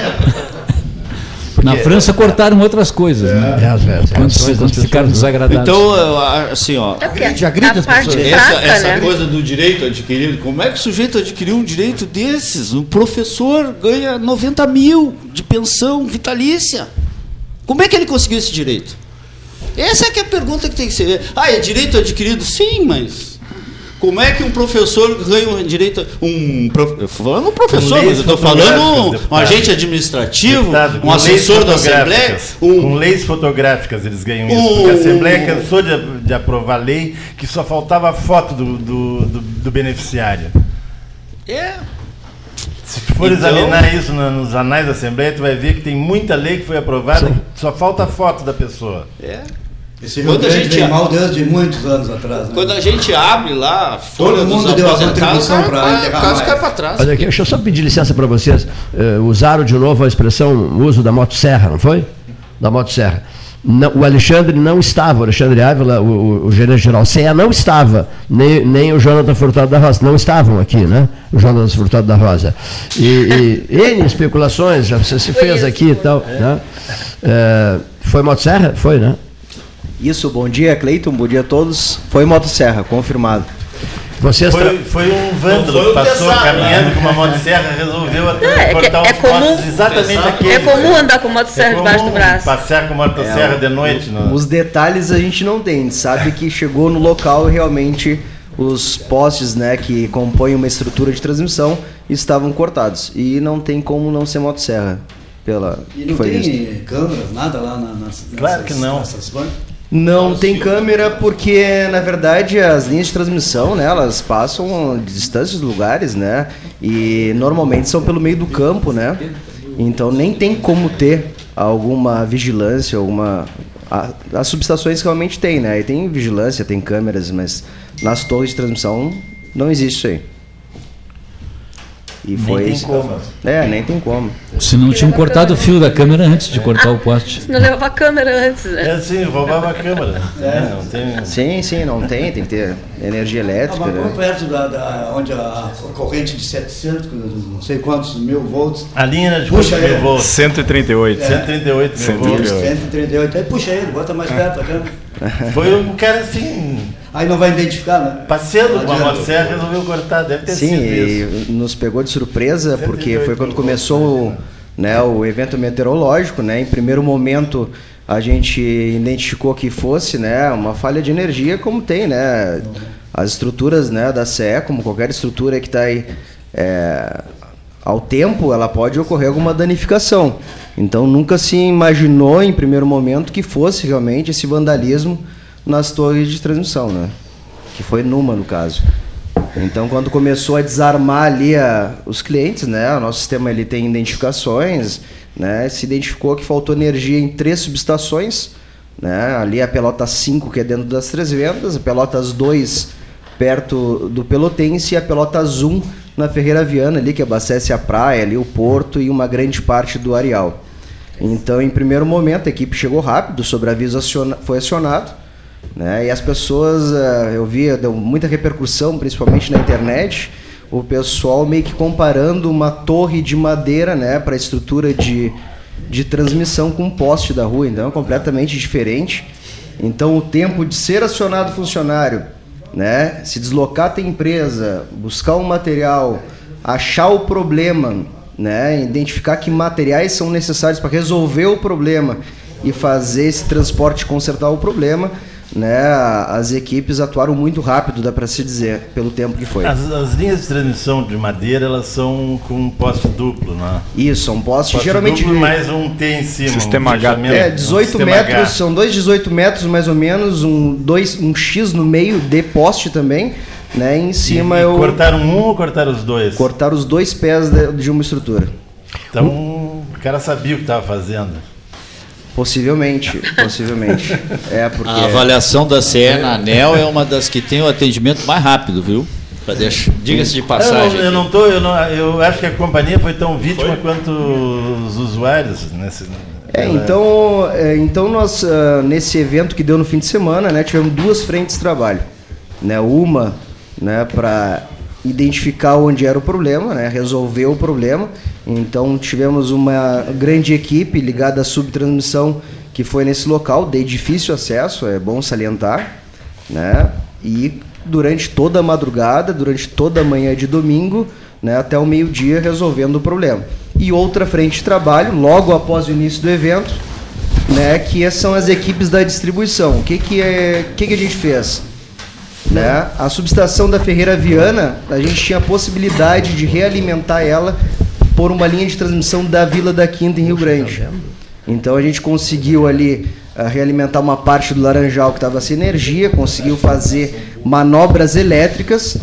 na França cortaram outras coisas, né? É, as, as, Quando, as, quando ficaram desagradáveis. Então, assim, ó. É Agride, agride a as parte pessoas. Essa, fraca, essa né? coisa do direito adquirido, como é que o sujeito adquiriu um direito desses? Um professor ganha 90 mil de pensão vitalícia. Como é que ele conseguiu esse direito? Essa é que é a pergunta que tem que ser. Ah, é direito adquirido? Sim, mas. Como é que um professor ganha um direito. Um, falando um professor, mas eu estou falando um, um agente administrativo, Deputado, um assessor da Assembleia, um, Com leis fotográficas eles ganham isso. Um- Porque a Assembleia cansou de, de aprovar lei que só faltava a foto do, do, do- do beneficiário. É. Se tu for Então- examinar isso na- nos anais da Assembleia, tu vai ver que tem muita lei que foi aprovada só falta a foto da pessoa. É. Esse Rio Quando a gente vem mal desde muitos anos atrás. Né? Quando a gente abre lá folha Todo mundo deu a contribuição o pra cara- enterrar o caso cai para trás. Olha aqui, deixa eu só pedir licença para vocês. Eh, usaram de novo a expressão o uso da motosserra, não foi? Da motosserra. Não, o Alexandre não estava, o Alexandre Ávila, o, o, o gerente geral CEA não estava, nem, nem o Jonathan Furtado da Rosa, não estavam aqui, né? O Jonathan Furtado da Rosa. E, e N especulações, já se fez aqui e tal. Né? Eh, foi motosserra? Foi, né? Isso, bom dia, Cleiton, bom dia a todos. Foi Motosserra, confirmado. Vocês Foi, foi um vândalo que passou pesado, caminhando com uma motosserra, resolveu até É, é cortar é os comum- postes exatamente aquele. É comum andar com motosserra É debaixo do comum braço. Passear com motosserra de noite. no- Os detalhes a gente não tem, a gente sabe que chegou no local e realmente os postes né, que compõem uma estrutura de transmissão estavam cortados. E não tem como não ser Motosserra. Pela, E não foi tem visto. câmeras, nada lá na- nas, Claro que não. Nessas bancas? Não tem câmera porque, na verdade, as linhas de transmissão, né, elas passam de distâncias lugares, né? E normalmente são pelo meio do campo, né? Então nem tem como ter alguma vigilância, alguma as subestações realmente tem, né? E tem vigilância, tem câmeras, mas nas torres de transmissão não existe isso aí. E Nem foi. tem como. É, nem tem como. Se não tinham cortado o fio da câmera antes de cortar o poste. Não levava a câmera antes, né? É assim, roubava a câmera. É, não tem... Sim, sim, não tem, tem que ter energia Ah, elétrica. mas né? perto da, da- onde a, corrente de 700, não sei quantos mil volts, A linha era de Puxa, mil é. volts? 138. 138 mil volts. 138, aí puxa ele, bota mais perto a câmera. Foi um cara assim, Aí não vai identificar, né? passeando com a motosserra, resolveu cortar. Deve ter Sim, sido isso. e nos pegou de surpresa porque 108 foi quando começou né, o evento meteorológico, né? Em primeiro momento a gente identificou que fosse, né, uma falha de energia, como tem, né? As estruturas, né, da CE, como qualquer estrutura que está aí é, ao tempo, ela pode ocorrer alguma danificação. Então nunca se imaginou em primeiro momento que fosse realmente esse vandalismo nas torres de transmissão, né? Que foi numa no caso. Então, quando começou a desarmar ali a- os clientes, né, o nosso sistema ele tem identificações, né, se identificou que faltou energia em três subestações, né, ali a Pelotas 5, que é dentro das Três Vendas, a Pelotas 2, perto do Pelotense, e a Pelotas 1, na Ferreira Viana, ali, que abastece a praia, ali, o porto e uma grande parte do areal. Então, em primeiro momento, a equipe chegou rápido, o sobreaviso aciona- foi acionado, né? E as pessoas, eh, eu via, deu muita repercussão, principalmente na internet, o pessoal meio que comparando uma torre de madeira, né, para estrutura de, de transmissão com um poste da rua, então é completamente diferente. Então o tempo de ser acionado funcionário, né, se deslocar até a empresa, buscar um material, achar o problema, né, identificar que materiais são necessários para resolver o problema e fazer esse transporte consertar o problema, né, as equipes atuaram muito rápido, dá para se dizer, pelo tempo que foi. As, as linhas de transmissão de madeira, elas são com um poste duplo, né? Isso, um poste, Poste geralmente duplo mais um T em cima. Sistema um H. É, um 18 sistema metros, H. são dois 18 metros mais ou menos, um, dois, um X no meio de poste também, né? Em cima e, e eu cortaram um ou cortaram os dois? cortar os dois pés de, de uma estrutura. Então o cara sabia o que estava fazendo. Possivelmente, possivelmente. É porque A avaliação da CE na ANEL é uma das que tem o atendimento mais rápido, viu? Diga-se de Eu passagem. não, eu não tô, eu, não, eu acho que a companhia foi tão vítima quanto os usuários nesse. É, então, é, então nós ah, nesse evento que deu no fim de semana, né, tivemos duas frentes de trabalho, né, uma, né, para identificar onde era o problema, né, resolver o problema. Então tivemos uma grande equipe ligada à subtransmissão que foi nesse local, de difícil acesso, é bom salientar, né, e durante toda a madrugada, durante toda a manhã de domingo, né, até o meio-dia resolvendo o problema. E outra frente de trabalho, logo após o início do evento, né, que são as equipes da distribuição. O que que é, que que a gente fez? Né? A subestação da Ferreira Viana, a gente tinha a possibilidade de realimentar ela por uma linha de transmissão da Vila da Quinta em Rio Grande. Então a gente conseguiu ali ah, realimentar uma parte do Laranjal que estava sem energia, conseguiu fazer manobras elétricas,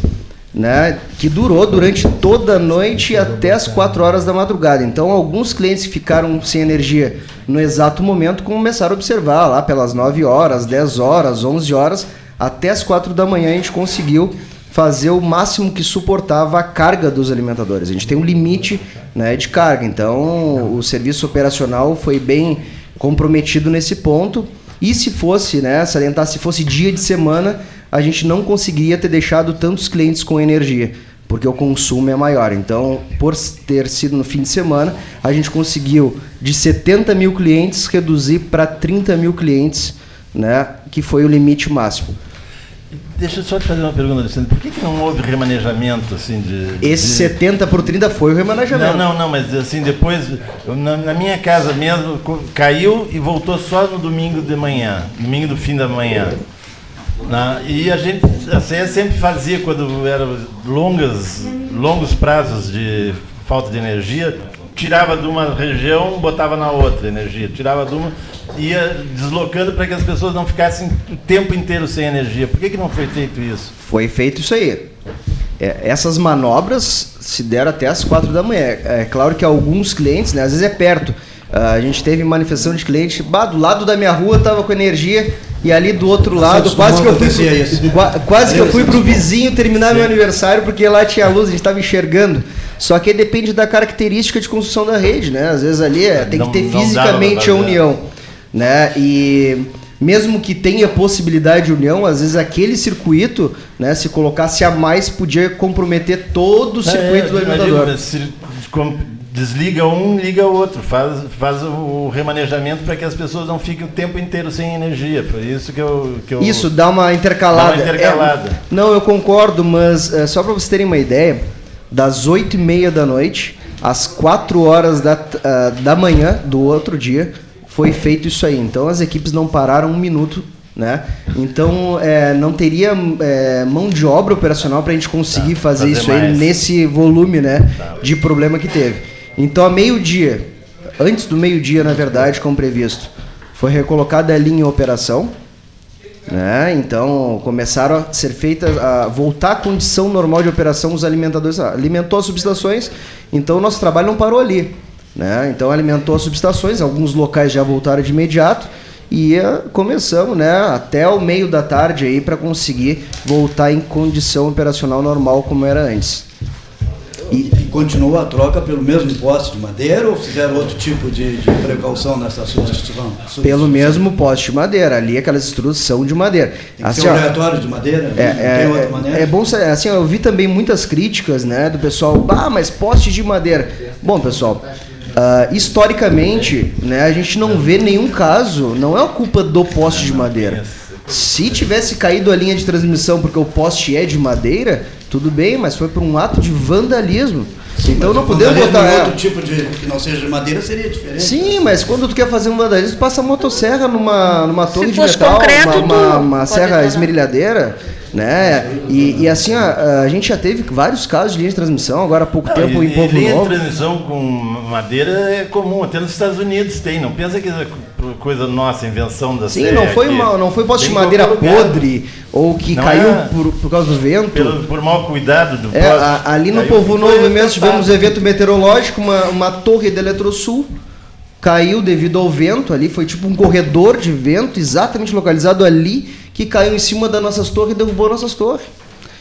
né, que durou durante toda a noite até as 4 horas da madrugada. Então alguns clientes que ficaram sem energia no exato momento começaram a observar lá pelas 9 horas, 10 horas, 11 horas, até as 4 da manhã a gente conseguiu fazer o máximo que suportava a carga dos alimentadores. A gente tem um limite né, de carga, então o serviço operacional foi bem comprometido nesse ponto. E se fosse, né, salientar, se fosse dia de semana, a gente não conseguiria ter deixado tantos clientes com energia, porque o consumo é maior. Então, por ter sido no fim de semana, a gente conseguiu de 70 mil clientes reduzir para 30 mil clientes, né, que foi o limite máximo. Deixa eu só te fazer uma pergunta, Alexandre. Por que, que não houve remanejamento assim de. Esse de... 70 por 30 foi o remanejamento. Não, não, não, mas assim, depois, na, na minha casa mesmo, caiu e voltou só no domingo de manhã, domingo do fim da manhã. Na- e a gente, a CE sempre fazia, quando eram longas, longos prazos de falta de energia, tirava de uma região, botava na outra energia, tirava de uma, ia deslocando para que as pessoas não ficassem o tempo inteiro sem energia. Por que, que não foi feito isso? Foi feito isso aí. É, essas manobras se deram até as quatro da manhã. É claro que alguns clientes, né, às vezes é perto. Ah, a gente teve manifestação de cliente, bah, do lado da minha rua estava com energia e ali do outro lado, Santos quase que eu fui, isso. qua- quase que eu fui pro vizinho terminar meu aniversário porque lá tinha luz, a gente estava enxergando. Só que depende da característica de construção da rede, né? Às vezes ali é, tem Não- que ter fisicamente a união, né? E mesmo que tenha possibilidade de união, às vezes aquele circuito, né, se colocasse a mais, podia comprometer todo o circuito do É, imagina, alimentador. desliga um, liga o outro, faz, faz o remanejamento para que as pessoas não fiquem o tempo inteiro sem energia. Foi isso que eu. Que eu Isso, dá uma intercalada. Dá uma intercalada. É, não, eu concordo, mas é, só para vocês terem uma ideia, das 8 e meia da noite às 4 horas da, ah, da manhã do outro dia foi feito isso aí. Então as equipes não pararam um minuto. Né? Então é, não teria é, mão de obra operacional para a gente conseguir Tá, fazer, fazer isso aí mais. nesse volume né, Tá. de problema que teve. Então, a meio-dia, antes do meio-dia, na verdade, como previsto, foi recolocada a linha em operação. Né? Então, começaram a ser feitas, a voltar à condição normal de operação os alimentadores. Alimentou as subestações, então nosso trabalho não parou ali. Né? Então, alimentou as subestações, alguns locais já voltaram de imediato. E ah, começamos né, até o meio da tarde aí para conseguir voltar em condição operacional normal como era antes. E, continua a troca pelo mesmo poste de madeira ou fizeram outro tipo de, de precaução nessa substituição? Pelo mesmo poste de madeira, ali aquelas estruturas são de madeira. Tem ser um ó, de madeira? é, não tem outra é, maneira? é bom assim, eu vi também muitas críticas, né, do pessoal, ah, mas poste de madeira. Bom, pessoal, ah, historicamente, né, a gente não vê nenhum caso, não é a culpa do poste de madeira. Se tivesse caído a linha de transmissão porque o poste é de madeira, tudo bem, mas foi por um ato de vandalismo. Então não podemos botar. é, outro tipo de que não seja de madeira seria diferente. Sim, mas quando tu quer fazer um vandalismo, passa a motosserra numa, numa torre de metal, concreto, uma, uma, uma serra esmerilhadeira, né? E, e assim, a, a gente já teve vários casos de linha de transmissão, agora há pouco Não, tempo e, em Povo linha de Novo. transmissão com madeira é comum, até nos Estados Unidos tem. Não pensa que é coisa nossa, invenção da Sim, não foi, uma, não foi poste de madeira podre ou que Não caiu é- por, por causa do vento. Pelo, por mau cuidado do É, a- ali no Povo Novo mesmo tivemos afetado. evento meteorológico, uma, uma torre da Eletrosul caiu devido ao vento ali, foi tipo um corredor de vento exatamente localizado ali que caiu em cima das nossas torres e derrubou nossas torres.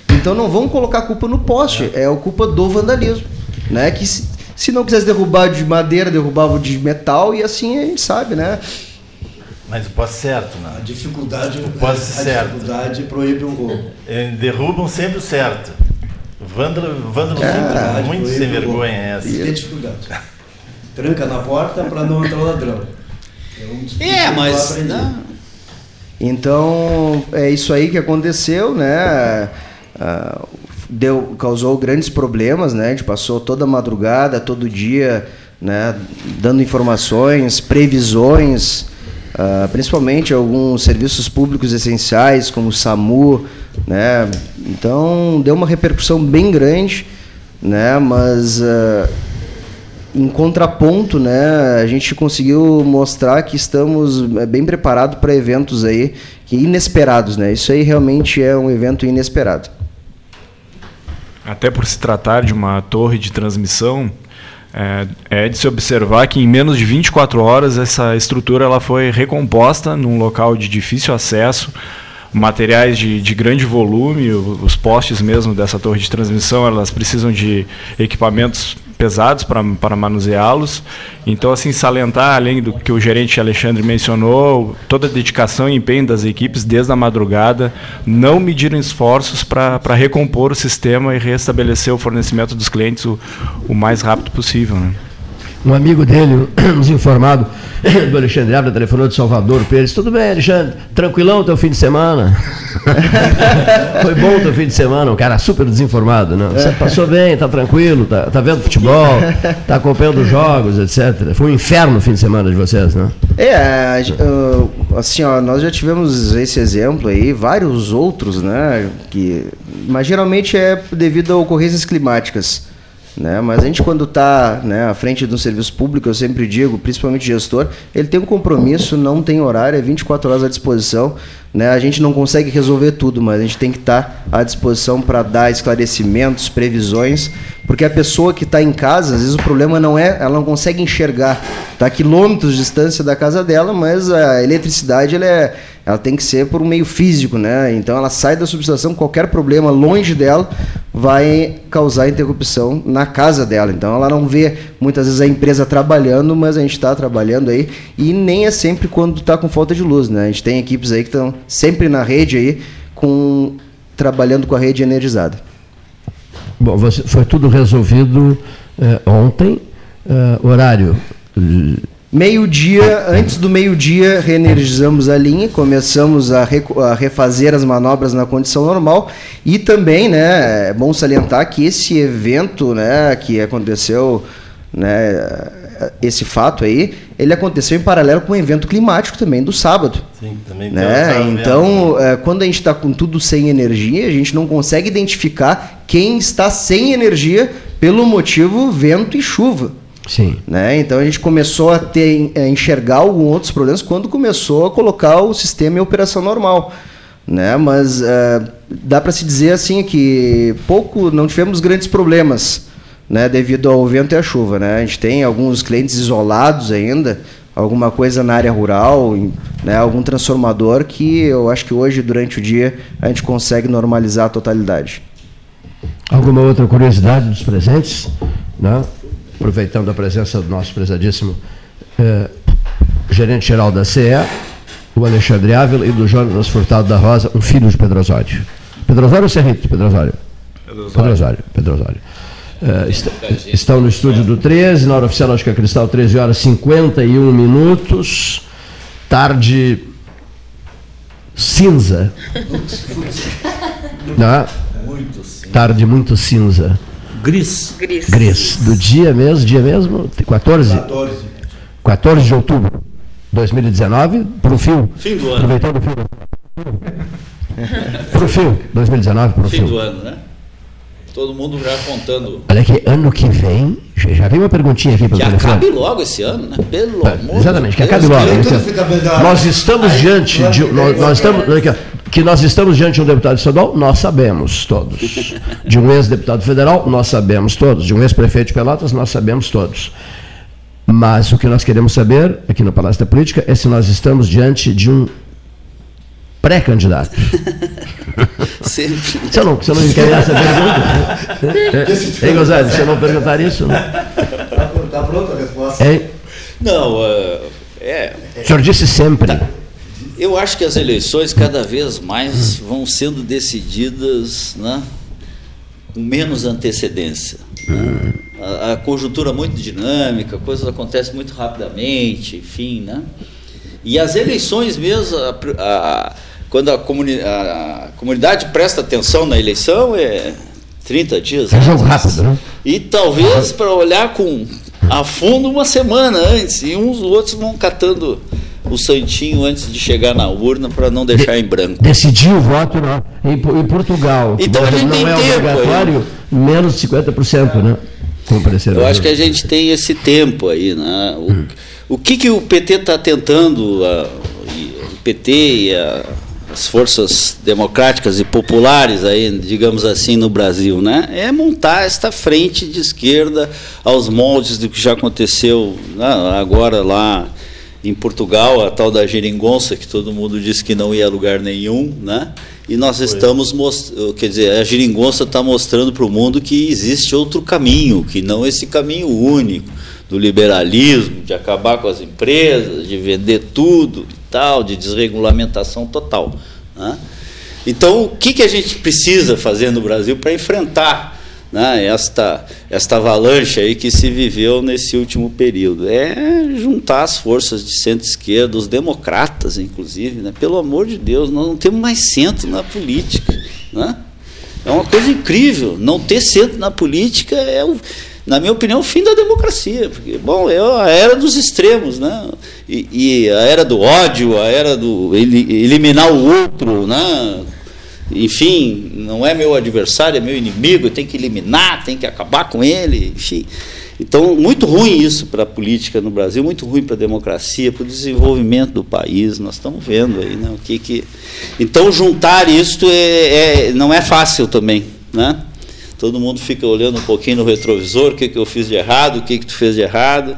Então não vamos colocar a culpa no poste, é, a culpa do vandalismo, né? Que se, se não quisesse derrubar de madeira, derrubava de metal e assim a gente sabe, né? Mas o poste certo, A não. dificuldade, Poste a certo. dificuldade proíbe o roubo. É, Derrubam sempre o certo. Vândalo, vândalo É, sempre muito sem o vergonha é essa. E tem dificuldade. Tranca na porta para não entrar o ladrão. É, um É, mas. aprendi. Então é isso aí que aconteceu, né? Ah, deu, causou grandes problemas, né? A gente passou toda madrugada, todo dia, né? Dando informações, previsões, ah, principalmente alguns serviços públicos essenciais como o SAMU, né? Então deu uma repercussão bem grande, né? Mas ah, em contraponto, né, a gente conseguiu mostrar que estamos é, bem preparados para eventos aí inesperados, né? Isso aí realmente é um evento inesperado. Até por se tratar de uma torre de transmissão, é, é de se observar que em menos de 24 horas essa estrutura ela foi recomposta num local de difícil acesso, materiais de, de grande volume, os postes mesmo dessa torre de transmissão elas precisam de equipamentos pesados para manuseá-los. Então, assim, salientar, além do que o gerente Alexandre mencionou, toda a dedicação e empenho das equipes desde a madrugada, não mediram esforços para recompor o sistema e restabelecer o fornecimento dos clientes o, o mais rápido possível. Né? Um amigo dele, nos informado, do Alexandre Ávila, telefonou de Salvador Pérez. Tudo bem, Alexandre? Tranquilão teu fim de semana? Foi bom teu fim de semana? Um cara super desinformado, né? Você passou bem, tá tranquilo, tá, tá vendo futebol, tá acompanhando os jogos, etc. Foi um inferno o fim de semana de vocês, né? É, assim, ó, nós já tivemos esse exemplo aí, vários outros, né, que, mas geralmente é devido a ocorrências climáticas, né, mas a gente quando está né, à frente de um serviço público, eu sempre digo, principalmente gestor, ele tem um compromisso, não tem horário, é 24 horas à disposição, né, a gente não consegue resolver tudo, mas a gente tem que estar à disposição para dar esclarecimentos, previsões, porque a pessoa que está em casa, às vezes o problema não é, ela não consegue enxergar, está a quilômetros de distância da casa dela, mas a eletricidade ela é, ela tem que ser por um meio físico, né? Então ela sai da subestação, qualquer problema longe dela vai causar interrupção na casa dela. Então ela não vê muitas vezes a empresa trabalhando, mas a gente está trabalhando aí e nem é sempre quando está com falta de luz, né? A gente tem equipes aí que estão sempre na rede aí com trabalhando com a rede energizada. Bom, você, foi tudo resolvido eh, ontem, eh, horário. Meio-dia, antes do meio-dia, reenergizamos a linha, começamos a, a refazer as manobras na condição normal e também, né, é bom salientar que esse evento, né, que aconteceu, né, esse fato aí, ele aconteceu em paralelo com o evento climático também do sábado. Sim, também né? Então, é, quando a gente está com tudo sem energia, a gente não consegue identificar quem está sem energia pelo motivo vento e chuva. Sim. Né? Então a gente começou a ter, a enxergar alguns outros problemas quando começou a colocar o sistema em operação normal. Né? Mas é, dá para se dizer assim que pouco não tivemos grandes problemas né? devido ao vento e à chuva. Né? A gente tem alguns clientes isolados ainda, alguma coisa na área rural, né? algum transformador que eu acho que hoje, durante o dia, a gente consegue normalizar a totalidade. Alguma outra curiosidade dos presentes? Não? Aproveitando a presença do nosso prezadíssimo eh, gerente-geral da CE, o Alexandre Ávila, e do Jonas Furtado da Rosa, um filho de Pedro Osório. Pedro Osório ou Serrito? Pedro Osório. Pedro Osório. Pedro Osório. Eh, est- estão no estúdio do 13, na hora oficial Lógica Cristal, 13 horas e 51 minutos. Tarde cinza. Não? Tarde muito cinza. Gris. Gris. Gris. Do dia mesmo, dia mesmo? 14? 14. 14 de outubro de 2019, pro fio. Fim do ano. Aproveitando o fio. Pro fio, 2019, pro Fim do fio. ano, né? Todo mundo já contando. Olha aqui, ano que vem, já vi uma perguntinha aqui pelo Que telefone. acabe logo esse ano, né? Pelo É, amor Exatamente, que Deus. acabe logo. Nós estamos Aí, diante de. que vem Nós, estamos, olha aqui, ó, que nós estamos diante de um deputado estadual, nós sabemos todos. De um ex-deputado federal, nós sabemos todos. De um ex-prefeito de Pelotas, nós sabemos todos. Mas o que nós queremos saber aqui no Palácio da Política é se nós estamos diante de um pré-candidato. Sempre. Você não, você não quer essa pergunta? Hein, Gonzalez, você não perguntar isso? Não? Tá pr- Tá pronta a resposta? Hein? Não, é, é, O senhor disse sempre. Eu acho que as eleições cada vez mais vão sendo decididas né, com menos antecedência. né? A, a conjuntura muito dinâmica, coisas acontecem muito rapidamente, enfim, né? E as eleições mesmo, a- a- quando a, comuni- a comunidade presta atenção na eleição, é 30 dias. É jogo rápido, né? E talvez para olhar com a fundo uma semana antes. E uns outros vão catando o santinho antes de chegar na urna para não deixar em branco. Decidiu o voto na, em, em Portugal. Então não, a gente não tem é tempo obrigatório, menos de 50%, né? Eu acho que a gente tem esse tempo aí, né? O, o que, que o PT está tentando, a- o PT e a- as forças democráticas e populares aí, digamos assim, no Brasil, né? É montar esta frente de esquerda aos moldes do que já aconteceu né, agora lá em Portugal, a tal da geringonça, que todo mundo disse que não ia a lugar nenhum, né? E nós estamos mostrando, quer dizer, a geringonça está mostrando para o mundo que existe outro caminho, que não esse caminho único do liberalismo, de acabar com as empresas, de vender tudo e tal, de desregulamentação total. né? Então, o que, que a gente precisa fazer no Brasil para enfrentar né, esta, esta avalanche aí que se viveu nesse último período? É juntar as forças de centro-esquerda, os democratas, inclusive. Né? Pelo amor de Deus, nós não temos mais centro na política. Né? É uma coisa incrível. Não ter centro na política é, na minha opinião, o fim da democracia. Porque, bom, é a era dos extremos, né? E, e a era do ódio, a era do eli- eliminar o outro, né? Enfim, não é meu adversário, é meu inimigo, tenho que eliminar, tenho que acabar com ele, enfim. Então, muito ruim isso para a política no Brasil, muito ruim para a democracia, para o desenvolvimento do país. Nós estamos vendo aí, né? O que que... Então, juntar isso é, é- não é fácil também, né? Todo mundo fica olhando um pouquinho no retrovisor, o que, que eu fiz de errado, o que, que tu fez de errado.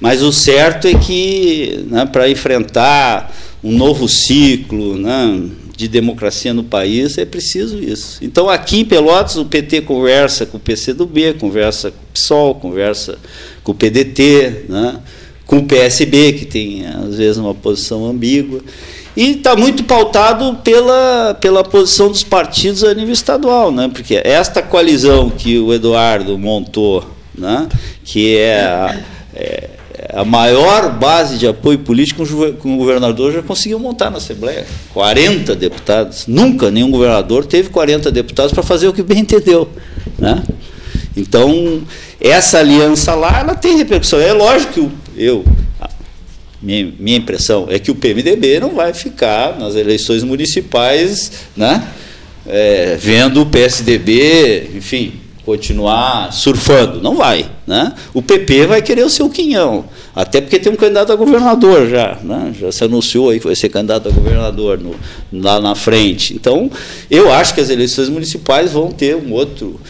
Mas o certo é que, né, para enfrentar um novo ciclo né, de democracia no país, é preciso isso. Então, aqui em Pelotas, o PT conversa com o PCdoB, conversa com o PSOL, conversa com o PDT, né, com o PSB, que tem, às vezes, uma posição ambígua. E está muito pautado pela, pela posição dos partidos a nível estadual, né? porque esta coalizão que o Eduardo montou, né? que é a, é a maior base de apoio político que um governador já conseguiu montar na Assembleia. 40 deputados. Nunca nenhum governador teve 40 deputados para fazer o que bem entendeu. Né? Então, essa aliança lá, ela tem repercussão. É lógico que eu, minha, minha impressão é que o PMDB não vai ficar nas eleições municipais, né, é, vendo o PSDB, enfim, continuar surfando. Não vai. Né? O PP vai querer o seu quinhão. Até porque tem um candidato a governador já. Né? Já se anunciou aí que vai ser candidato a governador no, lá na frente. Então, eu acho que as eleições municipais vão ter um outro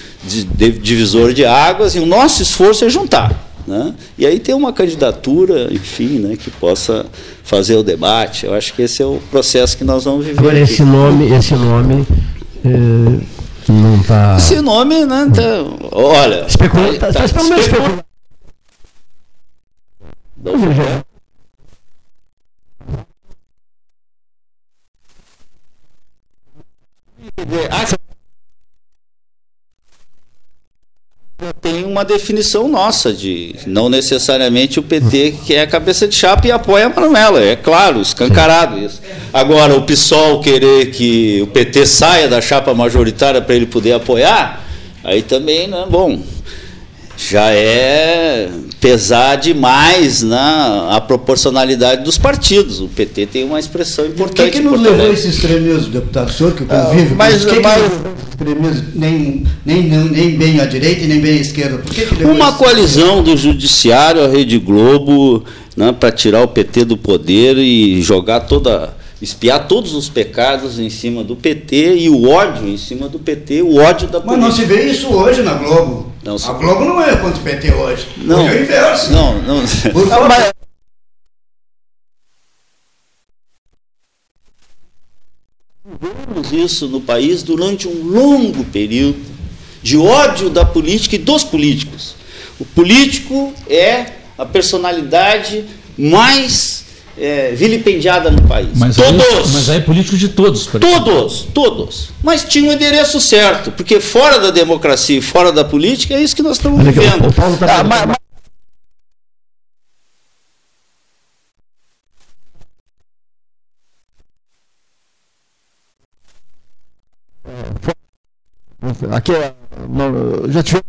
divisor de águas e o nosso esforço é juntar. Né? E aí tem uma candidatura, enfim, né, que possa fazer o debate. Eu acho que esse é o processo que nós vamos viver. Agora, esse nome, esse nome é, não está. Esse nome, né? Tá, olha. Especula, tá, tá, tá especula. Não, já. Ah, tem uma definição nossa de não necessariamente o PT que é a cabeça de chapa e apoia a Manuela, é claro, escancarado isso. Agora, o PSOL querer que o PT saia da chapa majoritária para ele poder apoiar, aí também, né, bom, já é pesar demais né, a proporcionalidade dos partidos. O PT tem uma expressão importante. O que, que nos levou a esse extremismo, deputado? O senhor que convive ah, mas, com que mas, que extremismo, nem, nem, nem bem à direita e nem bem à esquerda? Por que que levou uma coalizão do Judiciário, a Rede Globo, né, para tirar o PT do poder e jogar toda espiar todos os pecados em cima do PT e o ódio em cima do PT, o ódio da Mas não se vê isso hoje na Globo. Não, a Globo não é contra o PT hoje. Não, hoje é o inverso. Não, não. Por favor. Mas- Vivemos isso no país durante um longo período de ódio da política e dos políticos. O político é a personalidade mais é, vilipendiada no país. Mas aí, todos! mas aí é político de todos. por exemplo. Todos, todos. Mas tinha um endereço certo, porque fora da democracia e fora da política é isso que nós estamos vivendo. o tá Ah, vendo. mas- mas- Aqui, é, já tive.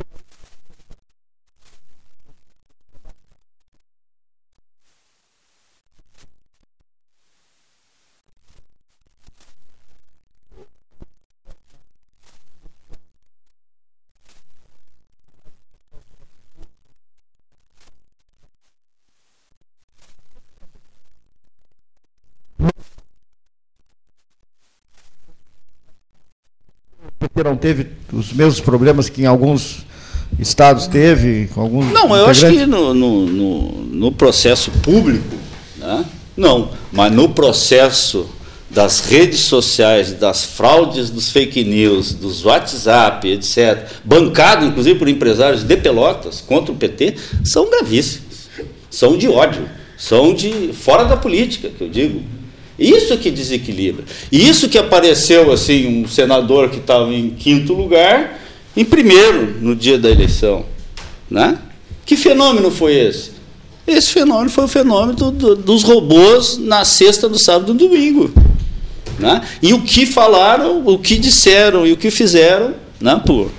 Teve os mesmos problemas que em alguns estados teve, com alguns Não, eu acho que no, no, no, no processo público, né? não, mas no processo das redes sociais, das fraudes dos fake news, dos WhatsApp, etc., bancado inclusive por empresários de Pelotas contra o PT, são gravíssimos. São de ódio, são de fora da política, que eu digo. Isso que desequilibra. E isso que apareceu assim, um senador que estava em quinto lugar, em primeiro no dia da eleição. Né? Que fenômeno foi esse? Esse fenômeno foi o fenômeno do- do- dos robôs na sexta, no sábado e no domingo. Né? E o que falaram, o que disseram e o que fizeram né, por,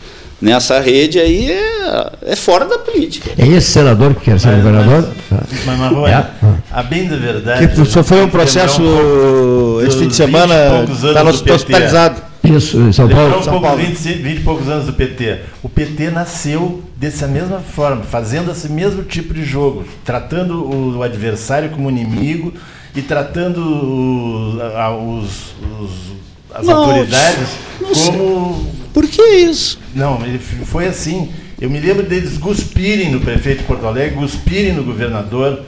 nessa rede aí é, é fora da política. É esse senador que quer ser Mas- governador? Mas, mas Marrone, É. a bem da verdade. Que só foi um processo um esse fim de semana, 20 poucos anos está PT. hospitalizado. Isso, em São Paulo. um São Paulo. 20, 20 e poucos anos do PT. O PT nasceu dessa mesma forma, fazendo esse mesmo tipo de jogo, tratando o, o adversário como inimigo e tratando o- a- os, os- as Não, autoridades não sei. como Por que isso? não, ele foi assim. Eu me lembro deles cuspirem no prefeito de Porto Alegre, cuspirem no governador.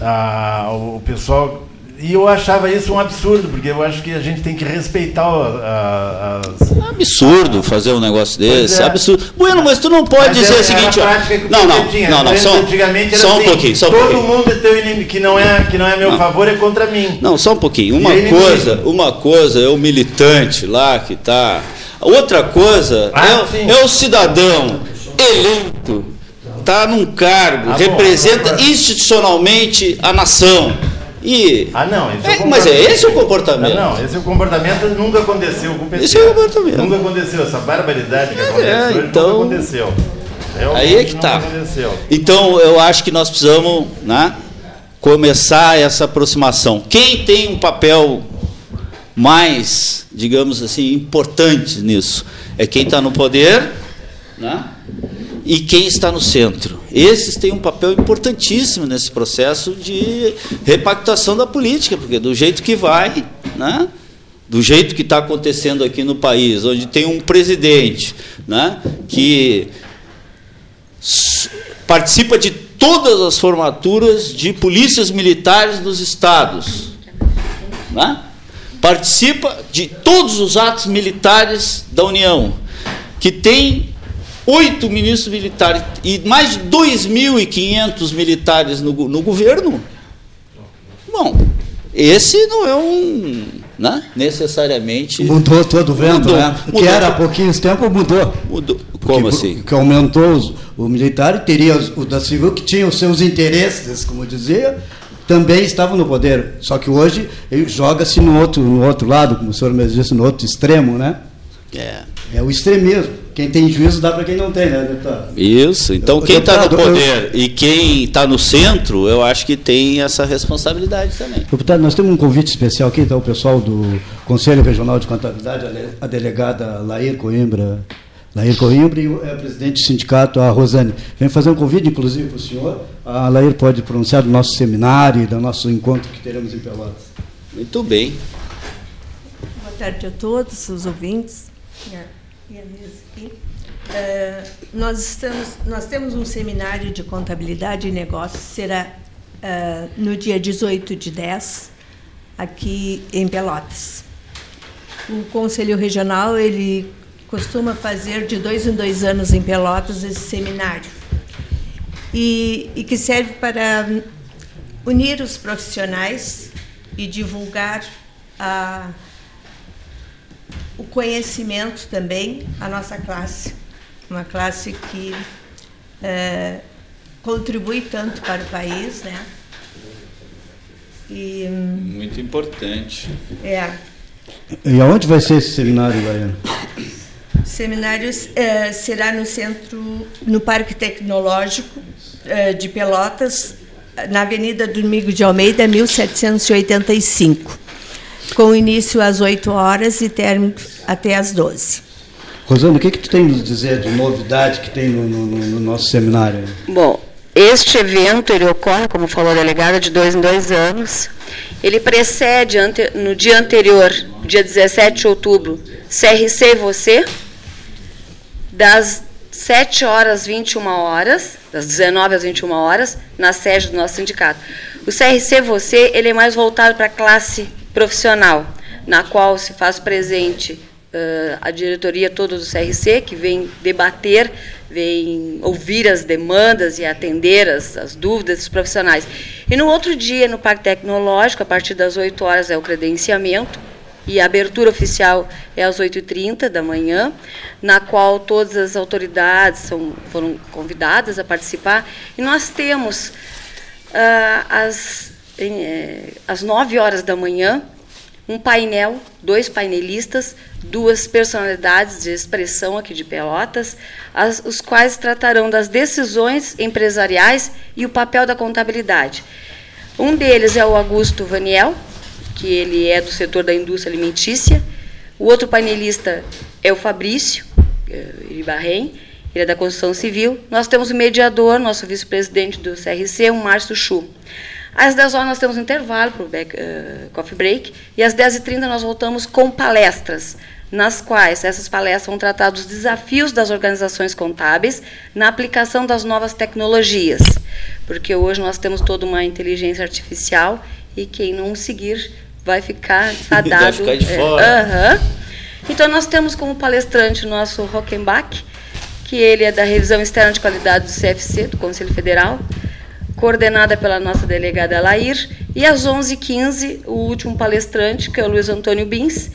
Ah, o pessoal E eu achava isso um absurdo, porque eu acho que a gente tem que respeitar a- a- as. É absurdo fazer um negócio desse. é. É. absurdo. Bueno, mas tu não pode Mas dizer o seguinte. ó. Não, não, tinha. não, não, só, Antigamente era só um assim, pouquinho, só um Todo pouquinho. mundo é teu inimigo, que não é, que não é meu Não. favor, é contra mim. Não, só um pouquinho. Uma E coisa, mesmo. uma coisa é o militante lá que está. Outra coisa Ah, é, é o cidadão eleito, está num cargo, Ah, bom, representa agora- institucionalmente a nação. E Ah, não. Esse É, o mas é esse o comportamento. Não, não, esse é o comportamento nunca aconteceu com o PT. Esse é o comportamento. Nunca aconteceu. Essa barbaridade que Mas aconteceu é, então- nunca aconteceu. Realmente Aí é que tá. aconteceu. Então eu acho que nós precisamos né, começar essa aproximação. Quem tem um papel mais, digamos assim, importante nisso é quem está no poder né, e quem está no centro. Esses têm um papel importantíssimo nesse processo de repactuação da política, porque do jeito que vai, né, do jeito que está acontecendo aqui no país, onde tem um presidente né, que participa de todas as formaturas de polícias militares dos estados. Né? Participa de todos os atos militares da União, que tem oito ministros militares e mais de 2.500 militares no, no governo. Bom, esse não é um, né, necessariamente Mudou todo o vento, Mudou, né? mudou. Que era há pouquinhos tempo, mudou. mudou. Como que, assim? Que aumentou os- o militar e teria os- o da civil, que tinha os seus interesses, como dizia, também estavam no poder. Só que hoje joga-se no outro, no outro lado, como o senhor mesmo disse, no outro extremo, né? É. É o extremismo. Quem tem juízo dá para quem não tem, né, deputado? Isso. Então, Eu- quem está no deputado, eu- poder e quem está no centro, eu acho que tem essa responsabilidade também. Deputado, nós temos um convite especial aqui, está o pessoal do Conselho Regional de Contabilidade, a le- a delegada Lair Coimbra, Lair Coimbra e o é, presidente do sindicato, a Rosane. Vem fazer um convite, inclusive, para o senhor. A Lair pode pronunciar do nosso seminário e do nosso encontro que teremos em Pelotas. Muito bem. Boa tarde a todos os ouvintes a, Eh, nós, estamos, nós temos um seminário de contabilidade e negócios, será eh, no dia 18 de 10, aqui em Pelotas. O Conselho Regional ele costuma fazer de dois em dois anos em Pelotas esse seminário e, e que serve para unir os profissionais e divulgar a, o conhecimento também à nossa classe, uma classe que eh, contribui tanto para o país, né? E Muito importante. é, E aonde vai ser esse seminário, Lair? o seminário eh, será no centro, no Parque Tecnológico eh, de Pelotas, na Avenida Domingo de Almeida, 1785, com início às 8 horas e término até às 12. Rosane, o que, que tu tem nos dizer de novidade que tem no, no- no- no nosso seminário? Bom, este evento ele ocorre, como falou a delegada, de dois em dois anos. Ele precede ante- no dia anterior, dia 17 de outubro, CRC você, das 7 horas às 21 horas, das 19 às 21 horas, na sede do nosso sindicato. O CRC Você, ele é mais voltado para a classe profissional, na qual se faz presente ãh, a diretoria toda do CRC, que vem debater, vem ouvir as demandas e atender as, as dúvidas dos profissionais. E no outro dia, no Parque Tecnológico, a partir das 8 horas é o credenciamento, e a abertura oficial é às 8h30 da manhã, na qual todas as autoridades são, foram convidadas a participar. E nós temos, ah, às, em, eh, às 9 horas da manhã, um painel, dois painelistas, duas personalidades de expressão aqui de Pelotas, as, os quais tratarão das decisões empresariais e o papel da contabilidade. Um deles é o Augusto Vaniel, que ele é do setor da indústria alimentícia. O outro painelista é o Fabrício eh, Iribarren, ele é da construção civil. Nós temos o mediador, nosso vice-presidente do CRC, o Márcio Chu. Às 10 horas nós temos um intervalo para o back- eh, coffee break e às 10h30 nós voltamos com palestras, nas quais essas palestras vão tratar dos desafios das organizações contábeis na aplicação das novas tecnologias, porque hoje nós temos toda uma inteligência artificial e quem não seguir vai ficar fadado. Vai ficar de é, fora. aham. Então nós temos como palestrante o nosso Rockenbach, que ele é da revisão externa de qualidade do CFC, do Conselho Federal, coordenada pela nossa delegada Lair, e às 11h15 o último palestrante, que é o Luiz Antônio Bins,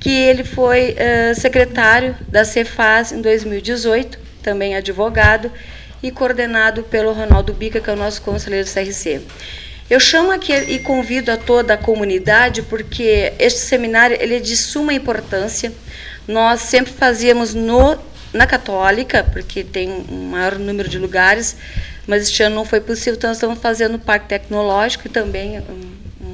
que ele foi eh, secretário da Cefaz em 2018, também advogado, e coordenado pelo Ronaldo Bica, que é o nosso conselheiro do CRC. Eu chamo aqui e convido a toda a comunidade porque este seminário ele é de suma importância. Nós sempre fazíamos no, na Católica, porque tem um maior número de lugares, mas este ano não foi possível, então estamos fazendo no Parque Tecnológico e também um,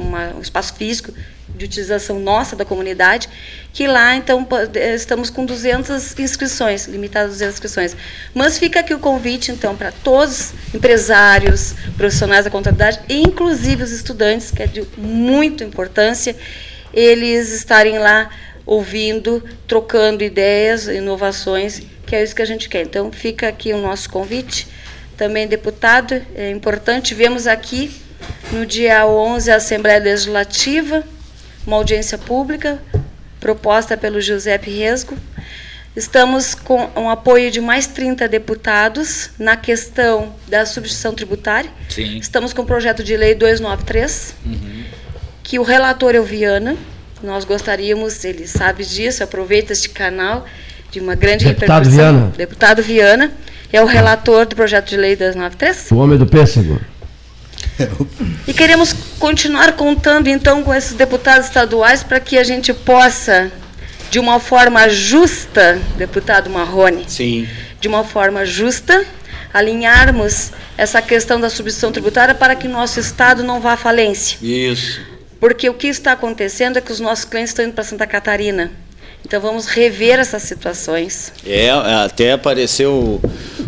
um, um espaço físico de utilização nossa da comunidade, que lá então eh, estamos com 200 inscrições, limitadas a 200 inscrições. Mas fica aqui o convite então para todos empresários, profissionais da contabilidade, inclusive os estudantes, que é de muita importância, eles estarem lá ouvindo, trocando ideias, inovações, que é isso que a gente quer. Então fica aqui o nosso convite. Também deputado, é importante, vemos aqui no dia 11 a Assembleia Legislativa, uma audiência pública proposta pelo Giuseppe Resgo. Estamos com um apoio de mais 30 deputados na questão da substituição tributária. Sim. Estamos com o projeto de lei 293, que o relator é o Viana. Nós gostaríamos, ele sabe disso, aproveita este canal de uma grande Deputado repercussão. Viana. Deputado Viana é o relator do projeto de lei 293. O homem do pêssego. E queremos continuar contando então com esses deputados estaduais para que a gente possa, de uma forma justa, deputado Marrone, Sim. de uma forma justa, alinharmos essa questão da substituição tributária para que nosso Estado não vá à falência. Isso. Porque o que está acontecendo é que os nossos clientes estão indo para Santa Catarina. Então vamos rever essas situações. É, até apareceu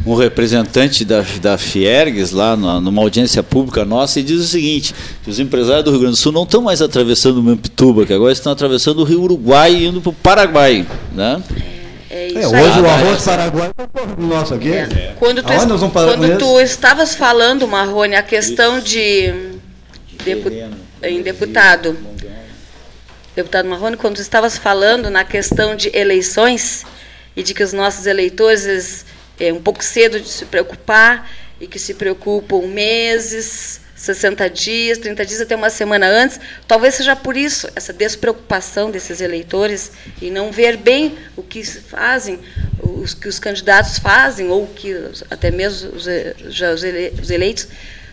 um representante da, da Fiergues lá na- numa audiência pública nossa e diz o seguinte, que os empresários do Rio Grande do Sul não estão mais atravessando o Mampituba, que agora estão atravessando o Rio Uruguai e indo para o Paraguai. Né? É É, isso hoje aí. o arroz paraguaio é um porra nosso aqui. Quando tu, Aonde nós vamos parar quando tu estavas falando, Marrone, a questão de depu- em deputado, deputado Marrone, quando estavas falando na questão de eleições e de que os nossos eleitores é um pouco cedo de se preocupar e que se preocupam meses, 60 dias, 30 dias, até uma semana antes, talvez seja por isso essa despreocupação desses eleitores e não ver bem o que fazem, os que os candidatos fazem ou que até mesmo os, eh, os eleitos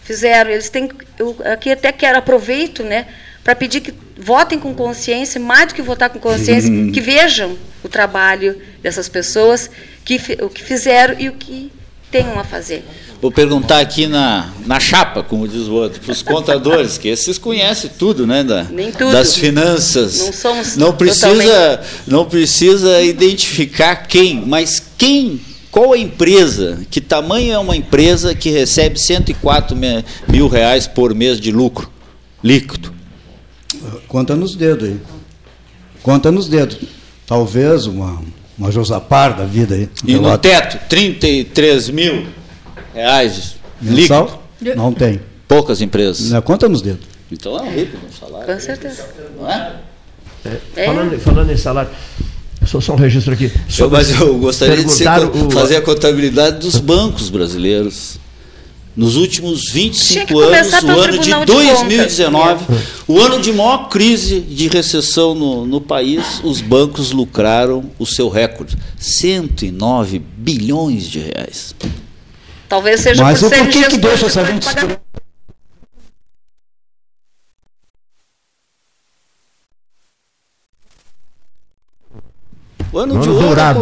fizeram. Eles têm, eu aqui até quero aproveito, né, para pedir que votem com consciência, mais do que votar com consciência, que vejam o trabalho dessas pessoas, que o que fizeram e o que tenham a fazer. Vou perguntar aqui na, na chapa, como diz o outro, para os contadores, que esses conhecem tudo, né? Da, Nem tudo. Das finanças. Não somos não precisa, totalmente- não precisa identificar quem, mas quem, qual a empresa, que tamanho é uma empresa que recebe 104 me- mil reais por mês de lucro líquido? Conta nos dedos aí. Conta nos dedos. Talvez uma, uma Josapar da vida aí. E no teto, 33 mil reais líquido. Mensal? Não tem. Poucas empresas. Não, Conta nos dedos. Então é um rico um salário. Com certeza. Não é? É. Falando, falando em salário, só, só um registro aqui. Eu, mas eu gostaria de ser- o- fazer a contabilidade dos bancos brasileiros. Nos últimos Tinha 25 que anos, o ano de Tribunal de 2019, o ano de maior crise de recessão no, no país, os bancos lucraram o seu recorde: 109 bilhões de reais. Talvez seja Mas por o porquê que gestores deixa essa de gente pagamento. O ano Ano de ouro, dourado,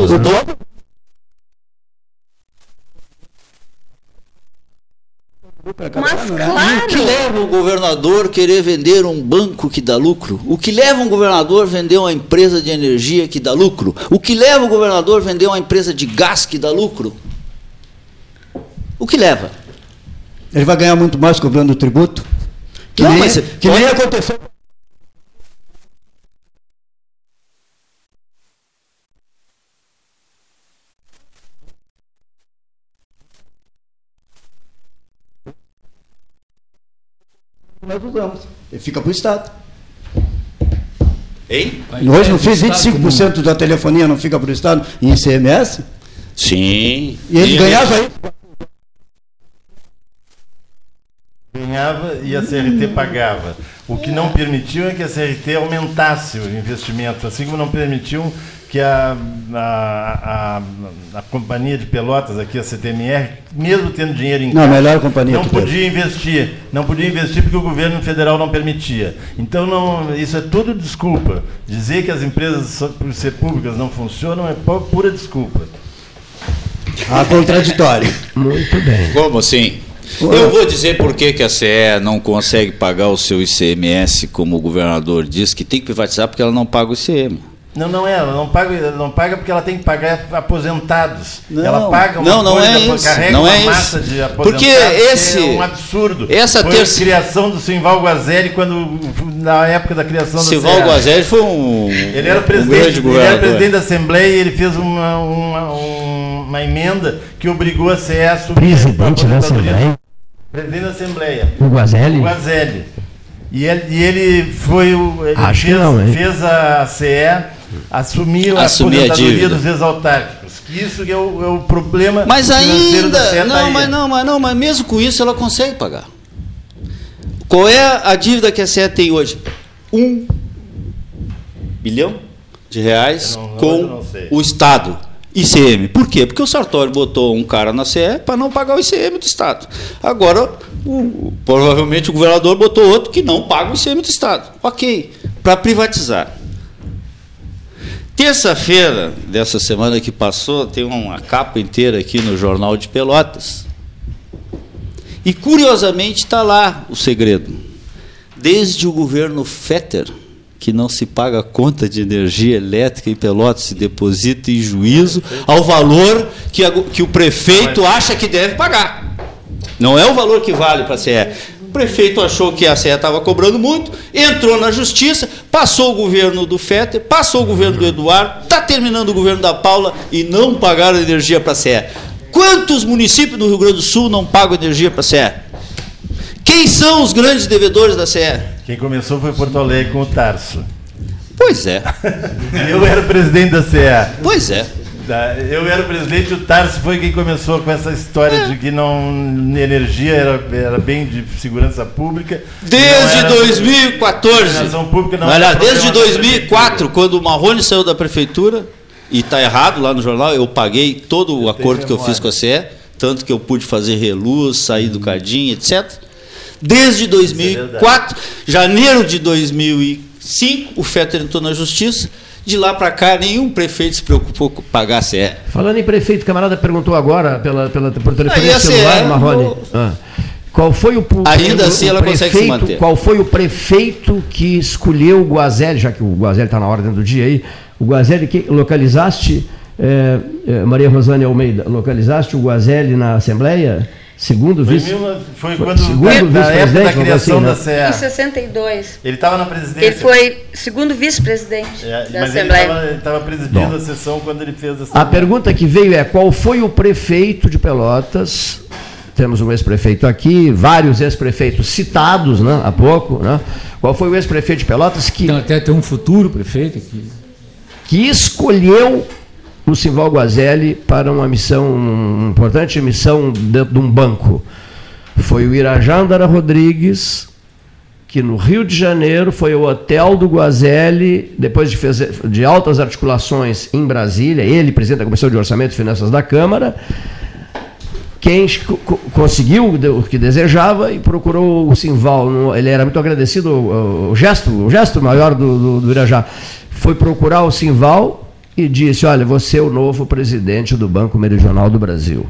né? Mas O claro, que leva o governador querer vender um banco que dá lucro? O que leva um governador vender uma empresa de energia que dá lucro? O que leva o governador vender uma empresa de gás que dá lucro? O que leva? Ele vai ganhar muito mais cobrando tributo? Que, Não, nem, mas- que nem aconteceu. Usamos. Ele fica para o Estado. Hein? Hoje não É, fiz do Estado 25% da telefonia não fica para o Estado em ICMS? Sim. E ele ganhava aí. ganhava e a CRT pagava. O que não permitiu é que a CRT aumentasse o investimento, assim como não permitiu que a, a, a, a companhia de pelotas aqui, a CTMR, mesmo tendo dinheiro em Não, a caixa, melhor companhia não que teve. podia investir. Não podia investir porque o governo federal não permitia. Então, não, isso é tudo desculpa. Dizer que as empresas, por ser públicas, não funcionam é pu- pura desculpa. A contraditório. Muito bem. Como assim? Eu vou dizer por que, que a CE não consegue pagar o seu ICMS, como o governador diz, que tem que privatizar porque ela não paga o ICM. Não, não é, ela não paga, ela não paga porque ela tem que pagar aposentados. Não. ela paga uma Não, não coisa, é isso, carrega não uma é massa isso. de aposentados. Porque que esse- é um absurdo. essa Foi terça- a criação do Simval Guazelli quando na época da criação do Sival CEA. Guazelli foi um, Ele era um presidente, grande ele era presidente da Assembleia e ele fez uma, uma, um- uma emenda que obrigou a CE a assumir Presidente a da aposentadoria. Assembleia? Presidente da Assembleia. O Guazelli? O Guazelli. E ele, e ele foi o. Ele Acho que fez, não, hein? fez a CE assumir a Assumir a aposentadoria dívida. dos exaltárquicos. Que isso é o, é o problema Mas ainda, não, mas não, mas não, mas mesmo com isso ela consegue pagar. Qual é a dívida que a CE tem hoje? Um bilhão de reais não- com o Estado. ICM. Por quê? Porque o Sartori botou um cara na CE para não pagar o ICM do Estado. Agora, o- provavelmente o governador botou outro que não paga o ICM do Estado. Ok, para privatizar. Terça-feira dessa semana que passou, tem uma capa inteira aqui no Jornal de Pelotas. E curiosamente está lá o segredo. Desde o governo Fetter, que não se paga conta de energia elétrica em Pelotas, se deposita em juízo ao valor que, a- que o prefeito acha que deve pagar. Não é o valor que vale para a CE. O prefeito achou que a CE estava cobrando muito, entrou na justiça, passou o governo do Fetter, passou o governo do Eduardo, está terminando o governo da Paula e não pagaram energia para a CE. Quantos municípios do Rio Grande do Sul não pagam energia para a CE? Quem são os grandes devedores da CE? Quem começou foi Porto Alegre com o Tarso. Pois é, Eu era presidente da CE. pois é. Da- Eu era o presidente e o Tarso foi quem começou com essa história de que não energia era, era bem de segurança pública. Desde Não era- 2014. Iluminação pública não Olha, desde problema da 2004, quando o Marrone saiu da prefeitura, e está errado lá no jornal, eu paguei todo o acordo que eu fiz com a CE, tanto que eu pude fazer reluz, sair do Cadinho, etc. Desde 2004, janeiro de 2005, o Fetter entrou na justiça. De lá para cá, nenhum prefeito se preocupou com pagar a CE. Falando em prefeito, o camarada perguntou agora pela, pela, por Aí telefone celular, CE, Marrone. Ah. Qual foi o, Ainda o- assim ela consegue se prefeito- manter. Qual foi o prefeito que escolheu o Guazelli, já que o Guazelli está na ordem do dia aí, o Guazelli, que localizaste, eh, eh, Maria Rosane Almeida, localizaste o Guazelli na Assembleia? Segundo Foi, vice. mil- foi Foi- quando segundo na época da vice-presidente, criação algo da assim, Em CE. 62. Ele estava na presidência. Ele foi segundo vice-presidente É, da mas ele Assembleia. estava presidindo a sessão quando ele fez essa. A pergunta que veio é: qual foi o prefeito de Pelotas? Temos um ex-prefeito aqui, vários ex-prefeitos citados né, há pouco. Né? Qual foi o ex-prefeito de Pelotas que, Então, até tem um futuro prefeito aqui. que escolheu o Simval Guazelli para uma missão, uma importante missão dentro de um banco? Foi o Irajá Andara Rodrigues, que no Rio de Janeiro foi o hotel do Guazelli, depois de, de altas articulações em Brasília, ele, presidente da Comissão de Orçamento e Finanças da Câmara, quem co- co- conseguiu o que desejava e procurou o Simval. Ele era muito agradecido, o gesto, o gesto maior do, do, do Irajá. Foi procurar o Simval e disse: Olha, você é o novo presidente do Banco Meridional do Brasil.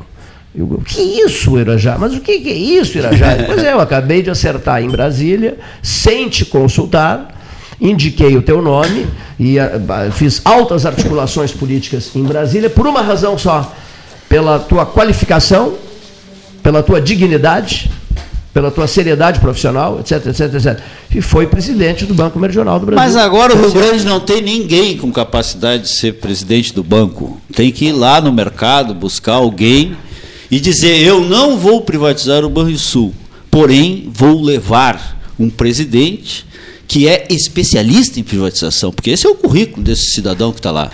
Eu, o que é isso, Irajá? Mas o que é isso, Irajá? pois é, eu acabei de acertar em Brasília, sem te consultar, indiquei o teu nome e ah, fiz altas articulações políticas em Brasília por uma razão só: pela tua qualificação, pela tua dignidade, pela tua seriedade profissional, etc, etc, etc. E foi presidente do Banco Meridional do Brasil. Mas agora o Rio Grande não tem ninguém com capacidade de ser presidente do banco. Tem que ir lá no mercado, buscar alguém e dizer: eu não vou privatizar o Banrisul, porém vou levar um presidente que é especialista em privatização, porque esse é o currículo desse cidadão que está lá.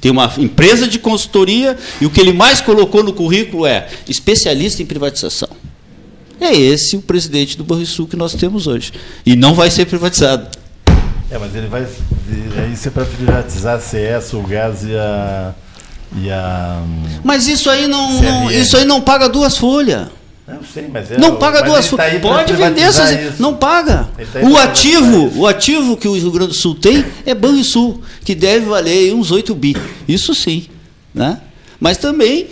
Tem uma empresa de consultoria e o que ele mais colocou no currículo é especialista em privatização. É esse o presidente do Banrisul que nós temos hoje. E não vai ser privatizado. É, mas ele vai. Aí isso é para privatizar a CS, o gás e a. E a. Mas isso aí não, não- isso aí não paga duas folhas. Não sei, mas é. Não paga mas duas tá folhas. pra Pode vender essas. isso. Não paga. Tá O ativo, o ativo que o Rio Grande do Sul tem é Banrisul, que deve valer uns 8 bi. Isso sim. Né? Mas também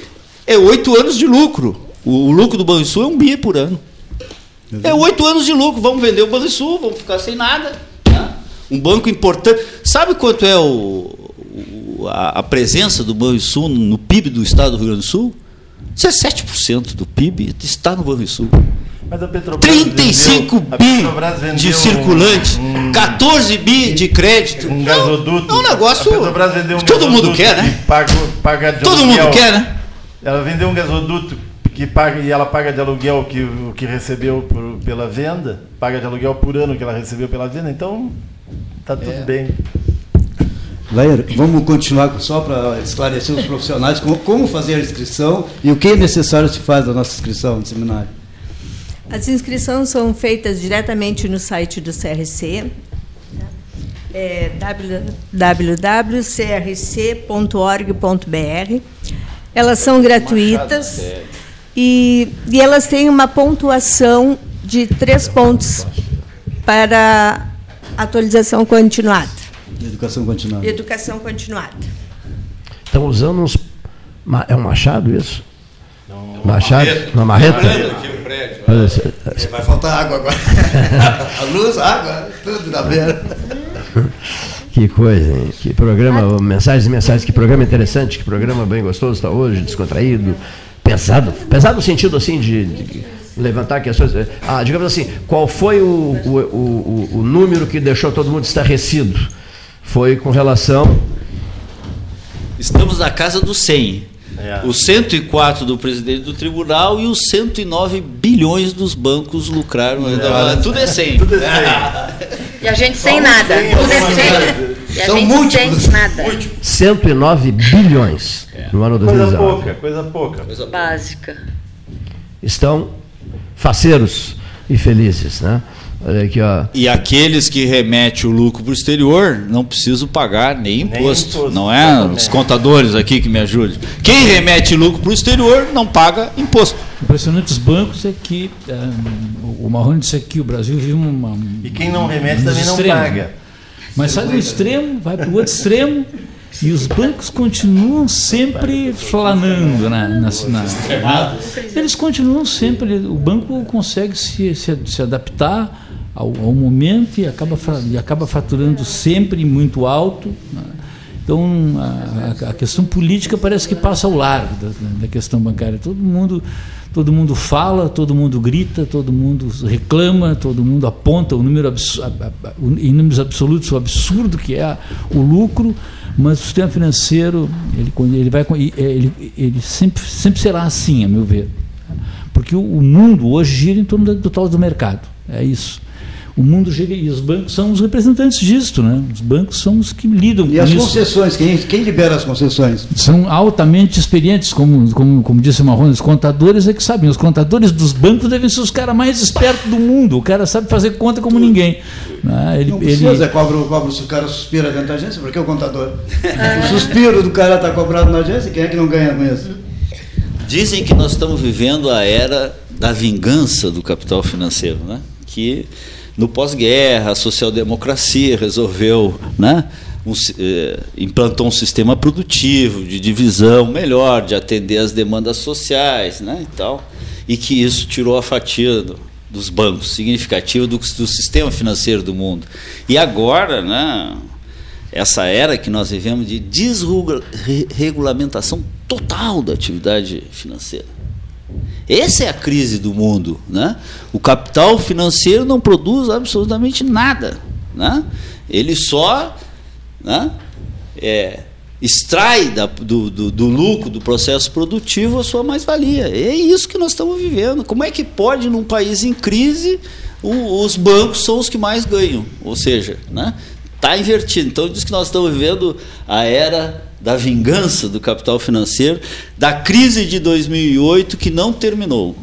é oito anos de lucro. O, o lucro do Banrisul é um bi por ano. É oito anos de lucro. Vamos vender o Banrisul, vamos ficar sem nada. né? Um banco importante. Sabe quanto é o, o- a, a presença do Banrisul no PIB do estado do Rio Grande do Sul? 17% do PIB está no Banrisul. Mas a Petrobras 35 vendeu- a Petrobras bi vendeu de um- circulante, um- 14 bi de crédito. Um gasoduto. É um negócio- A Petrobras vendeu um todo mundo quer, né? que Paga, Todo aluguel. mundo quer, né? Ela vendeu um gasoduto que paga e ela paga de aluguel que, o que recebeu por- pela venda, paga de aluguel por ano que ela recebeu pela venda, então tá tudo bem. Lair, vamos continuar só para esclarecer os profissionais como, como fazer a inscrição e o que é necessário se faz da nossa inscrição no seminário. As inscrições são feitas diretamente no site do CRC, é www.crc.org.br. Elas são gratuitas e, e elas têm uma pontuação de três pontos para atualização continuada, Educação continuada. educação continuada. Estão usando uns. É um machado isso? machado? Uma marreta? Olha, esse- esse- Vai faltar água agora. a luz, a água, tudo na beira. Que coisa, hein? Que programa, mensagens e mensagens, que programa interessante, que programa bem gostoso está hoje, descontraído, pesado, pesado no sentido assim de, de levantar questões. Ah, digamos assim, qual foi o, o, o, o- número que deixou todo mundo estarrecido? Foi com relação. Estamos na casa dos 100. É. Os 104 do presidente do tribunal e os 109 bilhões dos bancos lucraram. Tudo é 100. Tudo é E a gente sem nada. Tudo é sem. E a São gente múltiplos. sem nada. 109 bilhões no ano Coisa 2019. pouca, coisa pouca. Básica. Estão faceiros e felizes, né? Olha aqui, ó. E aqueles que remetem o lucro para o exterior não precisam pagar nem imposto. imposto, não é? exatamente. Os contadores aqui que me ajudem. Quem remete lucro para o exterior não paga imposto. Impressionante os bancos é que ah, o Marrone disse aqui o Brasil vive uma E quem não remete um também não extremo, paga. né? Mas sai do extremo, vai para o outro extremo e os bancos continuam sempre flanando na, na, na- eles continuam sempre o banco consegue se, se, se adaptar ao, ao momento e acaba e acaba faturando sempre muito alto né? então a, a- questão política parece que passa ao largo da, da questão bancária. Todo mundo todo mundo fala todo mundo grita todo mundo reclama todo mundo aponta o número em números absolutos o absurdo que é o lucro mas o sistema financeiro ele ele vai e- ele, ele sempre sempre será assim a meu ver. Porque o, mundo hoje gira em torno do tal do mercado. É isso o mundo gira e os bancos são os representantes disto né os bancos são os que lidam E com as isso concessões, quem, quem libera as concessões? são altamente experientes, como, como, como disse o Marrone, os contadores é que sabem. Os contadores dos bancos devem ser os caras mais espertos do mundo. O cara sabe fazer conta como ninguém. né? Ele, Não ele- precisa, cobra, cobra, se o cara suspira dentro da agência, porque o contador. o suspiro do cara está cobrado na agência, quem é que não ganha com isso? Dizem que nós estamos vivendo a era da vingança do capital financeiro, né? que no pós-guerra a social-democracia resolveu, né? um eh, implantou um sistema produtivo de divisão melhor, de atender às demandas sociais né? e tal, e que isso tirou a fatia do- dos bancos, significativa do, do sistema financeiro do mundo. E agora, né? essa era que nós vivemos de desregulamentação total da atividade financeira. Essa é a crise do mundo. Né? O capital financeiro não produz absolutamente nada. Né? Ele só né, é, extrai da- do, do- do lucro do processo produtivo a sua mais-valia. É isso que nós estamos vivendo. Como é que pode, num país em crise, o- os bancos são os que mais ganham. Ou seja, né? Está invertido. Então diz que nós estamos vivendo a era da vingança do capital financeiro, da crise de 2008 que não terminou.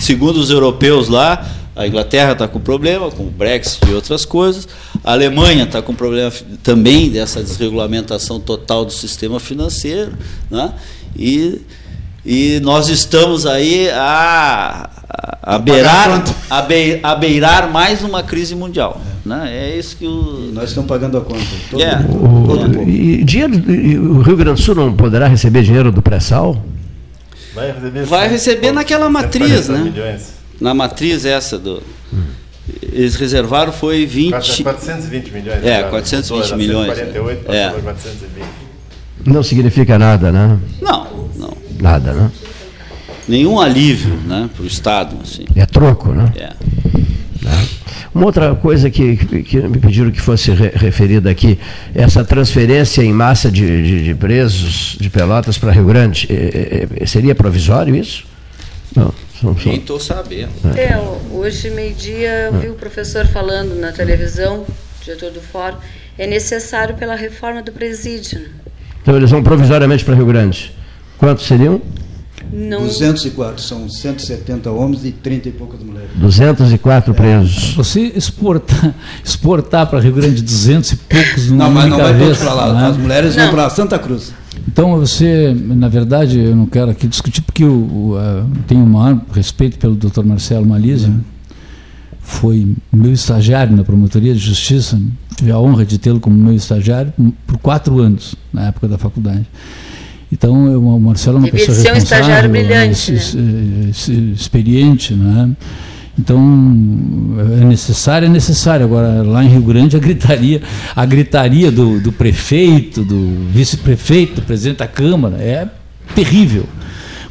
Segundo os europeus lá, a Inglaterra está com problema, com o Brexit e outras coisas. A Alemanha está com problema também dessa desregulamentação total do sistema financeiro. Né? E, e nós estamos aí a, a, a beirar, a, bei- a beirar mais uma crise mundial. Né? É isso que o. Nós estamos pagando a conta. Todo É. O, Todo e dinheiro, e o Rio Grande do Sul não poderá receber dinheiro do pré-sal? Vai receber, Vai receber naquela matriz, 140 né? milhões. Na matriz essa do. Eles reservaram foi 20. 420 milhões. É, agora. 420 Mudou, era milhões, 148, passou é. para 420. Não significa nada, né? Não, não. Nada, né? Nenhum alívio né, para o Estado. Assim. É troco, né? É. Uma outra coisa que, que- me pediram que fosse re- referida aqui, essa transferência em massa de, de- de presos de Pelotas para Rio Grande, eh, eh, seria provisório isso? Não, são, são- Nem estou sabendo. É, hoje, meio-dia, eu vi o professor falando na televisão, diretor do fórum, é necessário pela reforma do presídio. né? Então eles vão provisoriamente para Rio Grande. Quantos seriam? Não, 204, são 170 homens e 30 e poucas mulheres. 204 presos. Você exportar, exportar para Rio Grande 200 e poucos Não, mas não vai todos para lá. né? As mulheres Não. vão para Santa Cruz. Então você, na verdade, eu não quero aqui discutir porque eu, o, ah, tenho o maior respeito pelo Dr. Marcelo Malise, foi meu estagiário na Promotoria de Justiça, tive a honra de tê-lo como meu estagiário por quatro anos na época da faculdade. Então, eu, o Marcelo é uma Devia pessoa ser um responsável, estagiário brilhante, é, né? es- es- experiente, né? Então, é necessário, é necessário. Agora, lá em Rio Grande, a gritaria, a gritaria do, do prefeito, do vice-prefeito, do presidente da Câmara, é terrível.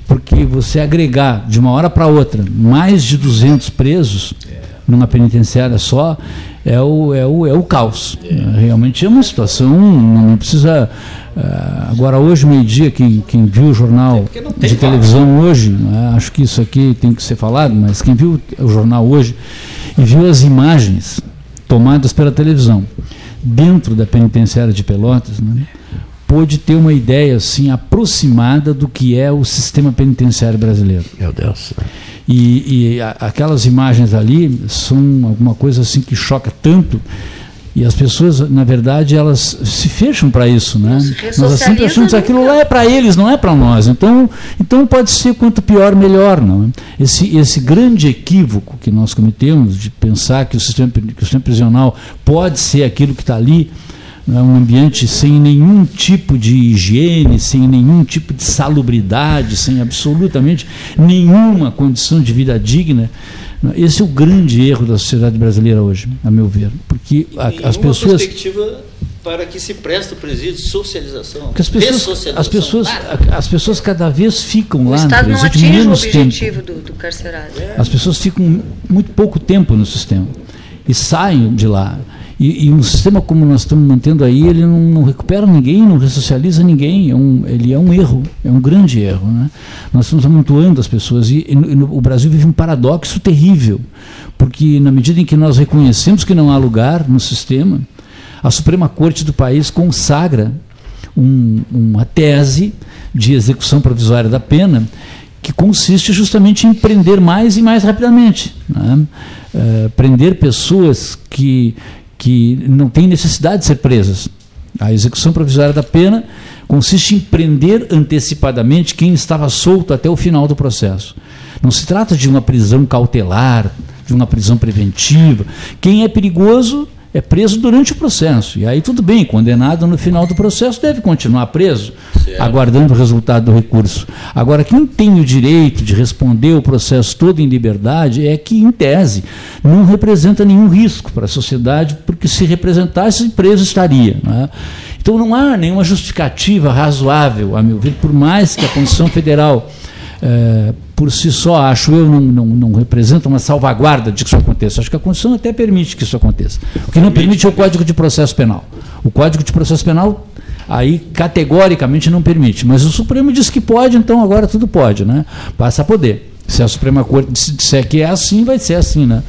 Porque você agregar de uma hora para outra mais de 200 presos numa penitenciária só é o, é o, é o caos. Realmente é uma situação, não precisa. Ah, agora, hoje, meio-dia, quem, quem viu o jornal de televisão hoje, né, acho que isso aqui tem que ser falado, mas quem viu o jornal hoje e viu as imagens tomadas pela televisão dentro da penitenciária de Pelotas, né, pôde ter uma ideia assim aproximada do que é o sistema penitenciário brasileiro. Meu Deus. E, e a- aquelas imagens ali são alguma coisa assim que choca tanto. E as pessoas, na verdade, elas se fecham para isso, né? Nós sempre achamos que aquilo lá é para eles, não é para nós. Então, então pode ser quanto pior, melhor, não é? Esse, esse grande equívoco que nós cometemos de pensar que o sistema, que o sistema prisional pode ser aquilo que está ali, né, um ambiente sem nenhum tipo de higiene, sem nenhum tipo de salubridade, sem absolutamente nenhuma condição de vida digna. Esse é o grande erro da sociedade brasileira hoje, a meu ver, porque a- E as uma pessoas perspectiva para que se preste o presídio de socialização. porque as pessoas, as pessoas, Nada. as pessoas cada vez ficam o lá no Estado não atinge o menos tempo. objetivo do, do carcerário. As pessoas ficam muito pouco tempo no sistema e saem de lá. E, e um sistema como nós estamos mantendo aí, ele não, não recupera ninguém, não ressocializa ninguém. É um, ele é um erro, é um grande erro. Né? Nós estamos amontoando as pessoas e, e no- o Brasil vive um paradoxo terrível, porque na medida em que nós reconhecemos que não há lugar no sistema, a Suprema Corte do país consagra um- uma tese de execução provisória da pena que consiste justamente em prender mais e mais rapidamente. né? Eh, prender pessoas que, que não têm necessidade de ser presas. A execução provisória da pena consiste em prender antecipadamente quem estava solto até o final do processo. Não se trata de uma prisão cautelar, de uma prisão preventiva. Quem é perigoso é preso durante o processo. E aí tudo bem, condenado no final do processo deve continuar preso, aguardando o resultado do recurso. Agora, quem tem o direito de responder o processo todo em liberdade é que, em tese, não representa nenhum risco para a sociedade, porque se representasse, preso estaria. né? Então não há nenhuma justificativa razoável, a meu ver, por mais que a Constituição Federal eh, por si só, acho eu, não, não, não representa uma salvaguarda de que isso aconteça. Acho que a Constituição até permite que isso aconteça. O que não permite é o Código de Processo Penal. O Código de Processo Penal, aí, categoricamente não permite. Mas o Supremo diz que pode, então agora tudo pode, né? Passa a poder. Se a Suprema Corte disser que é assim, vai ser assim, né?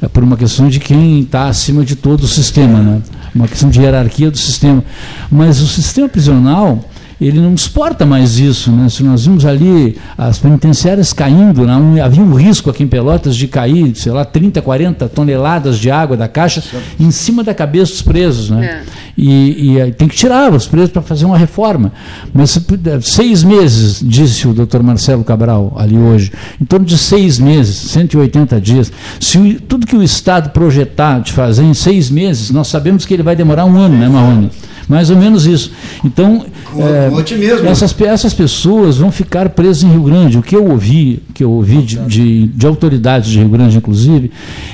É por uma questão de quem está acima de todo o sistema, né? Uma questão de hierarquia do sistema. Mas o sistema prisional ele não suporta mais isso. Né? Se nós vimos ali as penitenciárias caindo, né? havia um risco aqui em Pelotas de cair, sei lá, 30, 40 toneladas de água da caixa em cima da cabeça dos presos. Né? É. E, e, tem que tirar os presos para fazer uma reforma. Mas seis meses, disse o doutor Marcelo Cabral ali hoje, em torno de seis meses, 180 dias. Se tudo que o Estado projetar de fazer em seis meses, nós sabemos que ele vai demorar um ano, né, Marrone? Mais ou menos isso. Então, com, é, com essas, essas pessoas vão ficar presas em Rio Grande. O que eu ouvi, que eu ouvi de, de, de autoridades de Rio Grande, inclusive,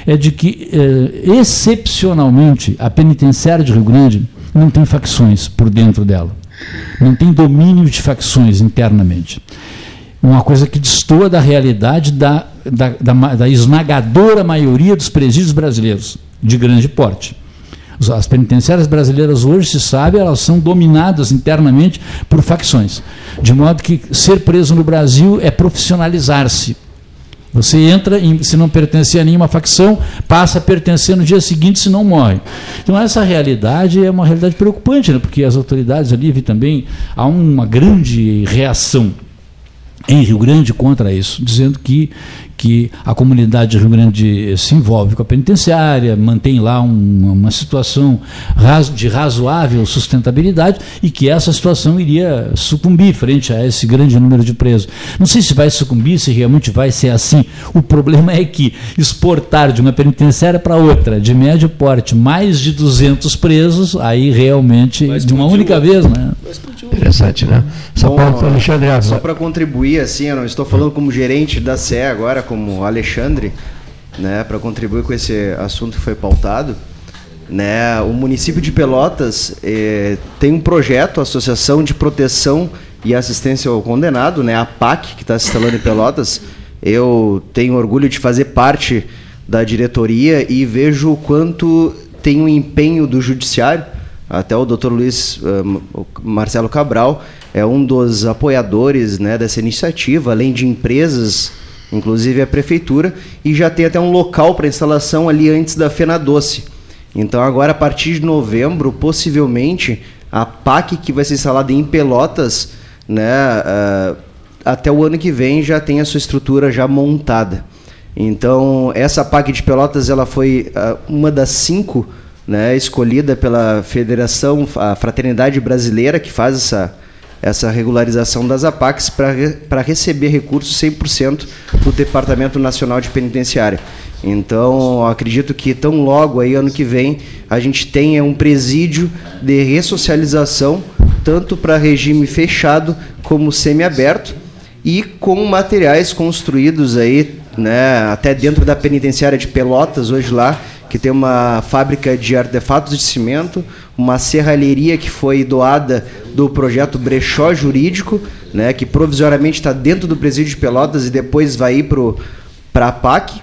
é de que, é, excepcionalmente, a penitenciária de Rio Grande não tem facções por dentro dela. Não tem domínio de facções internamente. Uma coisa que destoa da realidade da, da, da, da esmagadora maioria dos presídios brasileiros, de grande porte. As penitenciárias brasileiras hoje, se sabe, elas são dominadas internamente por facções. De modo que ser preso no Brasil é profissionalizar-se. Você entra, se não pertencer a nenhuma facção, passa a pertencer no dia seguinte, se não morre. Então, essa realidade é uma realidade preocupante, né? porque as autoridades ali também há uma grande reação em Rio Grande contra isso, dizendo que, que a comunidade de Rio Grande se envolve com a penitenciária, mantém lá uma, uma situação de razoável sustentabilidade e que essa situação iria sucumbir frente a esse grande número de presos. Não sei se vai sucumbir, se realmente vai ser assim. O problema é que exportar de uma penitenciária para outra, de médio porte, mais de 200 presos, aí realmente, de uma única vez, né? Interessante, né? Só para contribuir, assim, eu não estou falando como gerente da CE agora, como Alexandre, né, para contribuir com esse assunto que foi pautado. Né, o município de Pelotas eh, tem um projeto, Associação de Proteção e Assistência ao Condenado, né, a PAC, que está se instalando em Pelotas. Eu tenho orgulho de fazer parte da diretoria e vejo o quanto tem o um empenho do judiciário. Até o Dr. Luiz uh, Marcelo Cabral é um dos apoiadores né, dessa iniciativa, além de empresas inclusive a prefeitura, e já tem até um local para instalação ali antes da Fena Doce. Então agora a partir de novembro, possivelmente, a PAC que vai ser instalada em Pelotas, né, uh, até o ano que vem já tem a sua estrutura já montada. Então essa PAC de Pelotas ela foi uh, uma das cinco né, escolhida pela Federação, a Fraternidade Brasileira, que faz essa, essa regularização das APACs para receber recursos 100% do Departamento Nacional de Penitenciária. Então, acredito que tão logo aí ano que vem a gente tenha um presídio de ressocialização tanto para regime fechado como semiaberto e com materiais construídos aí, né, até dentro da penitenciária de Pelotas hoje lá, que tem uma fábrica de artefatos de cimento, uma serralheria que foi doada do projeto Brechó Jurídico, né, que provisoriamente está dentro do presídio de Pelotas e depois vai ir para a PAC.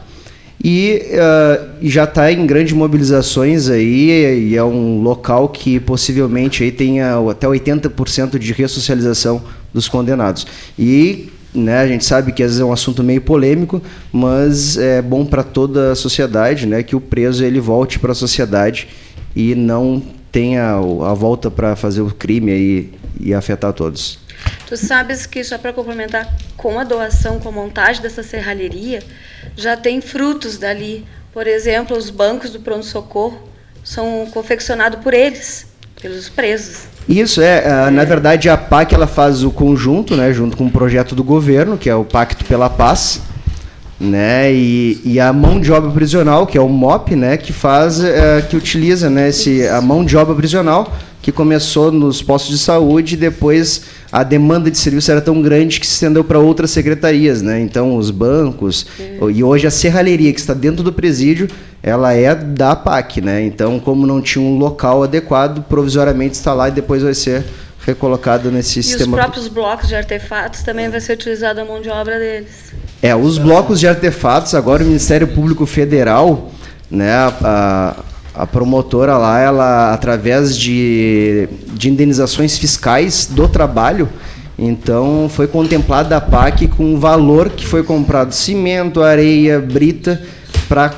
E, uh, já está em grandes mobilizações aí, e é um local que possivelmente aí tenha até 80% de ressocialização dos condenados. E né, a gente sabe que às vezes é um assunto meio polêmico, mas é bom para toda a sociedade, né, que o preso ele volte para a sociedade e não tenha a volta para fazer o crime aí e afetar todos. Tu sabes que só para complementar, com a doação, com a montagem dessa serralheria, já tem frutos dali. Por exemplo, os bancos do pronto socorro são confeccionados por eles, pelos presos. Isso é, é, na verdade a PAC ela faz o conjunto, né, junto com o projeto do governo, que é o Pacto pela Paz, né, e, e a mão de obra prisional, que é o MOP, né, que faz, é, que utiliza, né, esse, a mão de obra prisional que começou nos postos de saúde e depois a demanda de serviço era tão grande que se estendeu para outras secretarias, né? Então os bancos e hoje a serralheria que está dentro do presídio ela é da PAC, né? Então como não tinha um local adequado, provisoriamente está lá e depois vai ser recolocado nesse e sistema. E os próprios blocos de artefatos também vai ser utilizada a mão de obra deles. É, os blocos de artefatos agora o Ministério Público Federal, né? A, a promotora lá, ela através de, de indenizações fiscais do trabalho, Então foi contemplada a PAC com um valor que foi comprado cimento, areia, brita para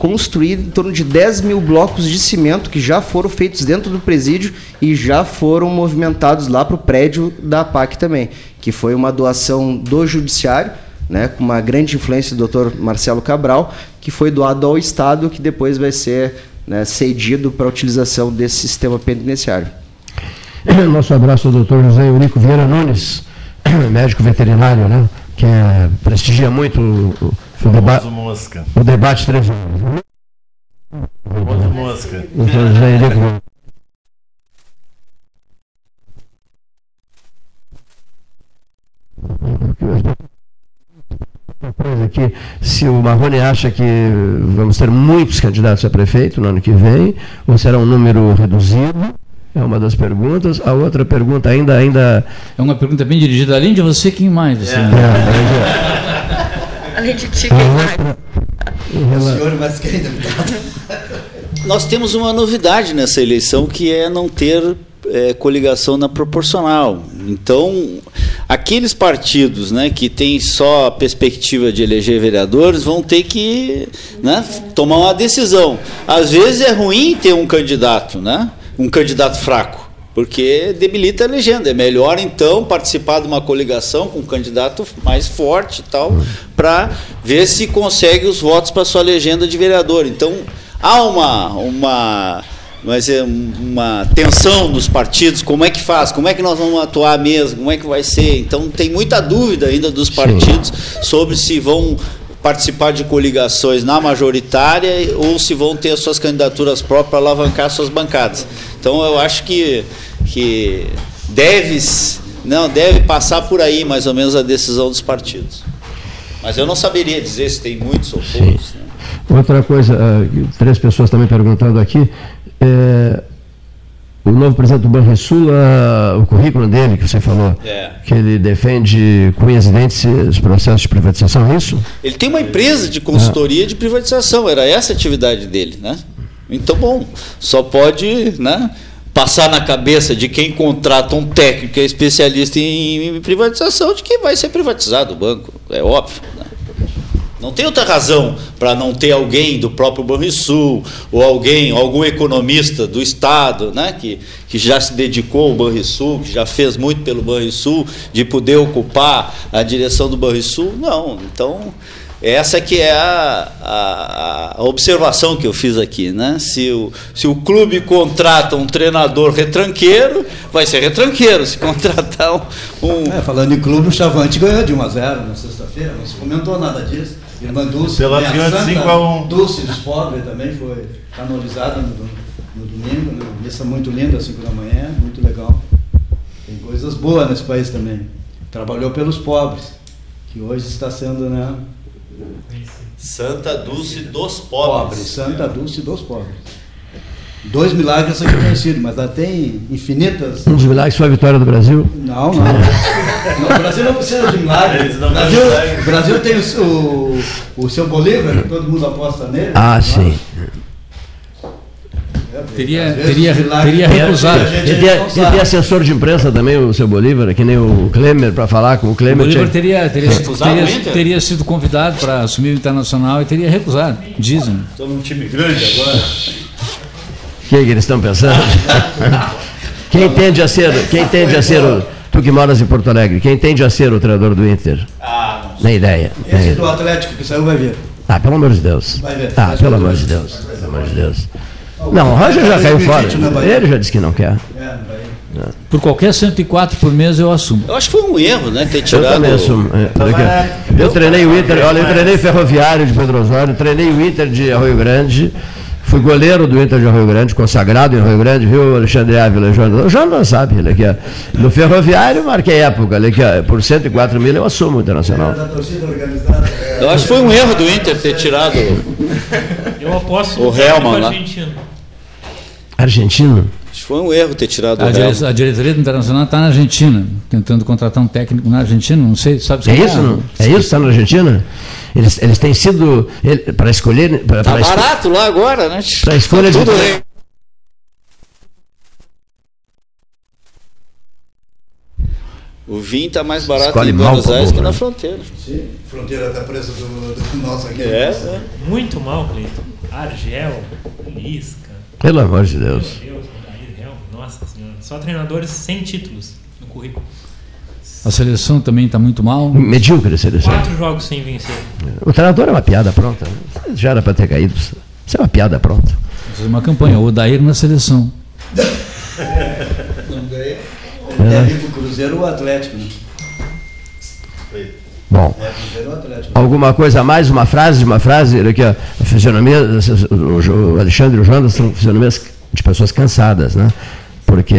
construir em torno de 10 mil blocos de cimento que já foram feitos dentro do presídio e já foram movimentados lá para o prédio da PAC também, que foi uma doação do judiciário, né, com uma grande influência do Dr. Marcelo Cabral, que foi doado ao Estado, que depois vai ser né, cedido para a utilização desse sistema penitenciário. Nosso abraço ao doutor José Eurico Vieira Nunes, médico veterinário, né? Que é, prestigia muito o, o, o, deba mosca. o debate três. Famoso mosca. Doutor José Eurico. Coisa aqui, se o Marrone acha que vamos ter muitos candidatos a prefeito no ano que vem, ou será um número reduzido? É uma das perguntas. A outra pergunta ainda ainda É uma pergunta bem dirigida, além de você, quem mais? Você, é, Além de ti, a quem mais? O senhor mais querido. Nós temos uma novidade nessa eleição que é não ter eh, coligação na proporcional. Então, aqueles partidos né, que têm só a perspectiva de eleger vereadores vão ter que né, tomar uma decisão. Às vezes é ruim ter um candidato, né, um candidato fraco. Porque debilita a legenda. É melhor, então, participar de uma coligação com um candidato mais forte e tal, para ver se consegue os votos para sua legenda de vereador. Então, há uma, uma, mas é uma tensão nos partidos, como é que faz, como é que nós vamos atuar mesmo, como é que vai ser. Então tem muita dúvida ainda dos partidos sobre se vão participar de coligações na majoritária ou se vão ter as suas candidaturas próprias para alavancar suas bancadas. Então eu acho que, que deve, não, deve passar por aí mais ou menos a decisão dos partidos. Mas eu não saberia dizer se tem muitos ou poucos. né? Outra coisa, ah, três pessoas também perguntando aqui. É, o novo presidente do Banrisul, ah, o currículo dele que você falou, É. que ele defende com unhas e dentes os processos de privatização, é isso? Ele tem uma empresa de consultoria de privatização, era essa a atividade dele, né? Então, bom, só pode, né, passar na cabeça de quem contrata um técnico que é especialista em privatização de que vai ser privatizado o banco, é óbvio. né? Não tem outra razão para não ter alguém do próprio Banrisul ou alguém, algum economista do Estado, né, que, que já se dedicou ao Banrisul, que já fez muito pelo Banrisul, de poder ocupar a direção do Banrisul. Não. Então, essa que é a, a, a observação que eu fiz aqui. Né? Se, o, se o clube contrata um treinador retranqueiro, vai ser retranqueiro. Se contratar um, um É, falando em clube, o Chavante ganhou de 1 a 0 na sexta-feira, não se comentou nada disso. Irmã Dulce, Pelotas também, a ganhou de Santa 5 a 1. Dulce dos pobres também foi canonizada no, no domingo, né? missa muito linda, às 5 da manhã, muito legal. Tem coisas boas nesse país também. Trabalhou pelos pobres, que hoje está sendo, né? Santa Dulce dos Pobres, Santa Dulce dos pobres. Dois milagres são conhecidos, mas lá tem infinitas. Um dos milagres foi a vitória do Brasil. Não, não. Não, o Brasil não precisa de milagre. Eles O Brasil, o Brasil tem o, seu- o seu Bolívar, que todo mundo aposta nele. Ah, Não sim. é? Teria- teria- milagres teria recusado. Ele tem, assessor de imprensa também, o seu Bolívar, que nem o Klemer, para falar com o O Klemer. Bolívar tinha- teria, teria, teria, o Inter? teria sido convidado para assumir o Internacional e teria recusado, dizem. Estou num time grande agora. O que, que eles estão pensando? quem tende a ser, quem tende a ser o, tu que moras em Porto Alegre, quem tende a ser o treinador do Inter? Ah, não Nem ideia. nem Esse ideia. do Atlético que saiu vai ver. Ah, pelo amor de Deus. Vai ver. Ah, pelo amor de Deus. Pelo amor de Deus. Não, o Roger já caiu fora. Ele já disse que não quer. É, vai. Por qualquer 104 por mês eu assumo. Eu acho que foi um erro, né? Ter Eu tirado. também assumo. É. Eu treinei o Inter, olha, eu treinei Ferroviário de Pedro Osório, treinei o Inter de Arroio Grande, fui goleiro do Inter de Arroio Grande, consagrado em Arroio Grande, viu, Alexandre Ávila, o não sabe, ele aqui, ó. No Ferroviário marquei época, ele aqui, por 104 mil eu assumo o Internacional. É, Eu acho que foi um erro do Inter ter tirado. Eu aposto O no Helman lá. argentino. Argentino? Acho que foi um erro ter tirado A, o Helman. a diretoria do Internacional está na Argentina, tentando contratar um técnico na Argentina, não sei, sabe se É isso? não? É isso? Está na Argentina? Eles, eles têm sido, ele- para escolher, para, Tá esco- barato lá agora, né? para a escolha de... Tudo bem. O vinho está mais barato Escolhe em Buenos pra Aires que na né? fronteira. Sim, fronteira está presa do, do nosso aqui. É. Muito mal, Cleiton. Argel, Lisca. Pelo amor de Deus. Meu Deus, nossa senhora. Só treinadores sem títulos no currículo. A seleção também está muito mal. Medíocre a seleção. Quatro jogos sem vencer. O treinador é uma piada pronta. Já era para ter caído. Isso é uma piada pronta. Vou fazer uma campanha, o Odair na seleção. Não ganha. Deve ir para o Cruzeiro ou o Atlético. Né? Bom. É. Alguma coisa a mais? Uma frase? Uma frase? Olha Aqui, ó, a fisionomia, o Alexandre e o Jonas são fisionomias de pessoas cansadas, né? Porque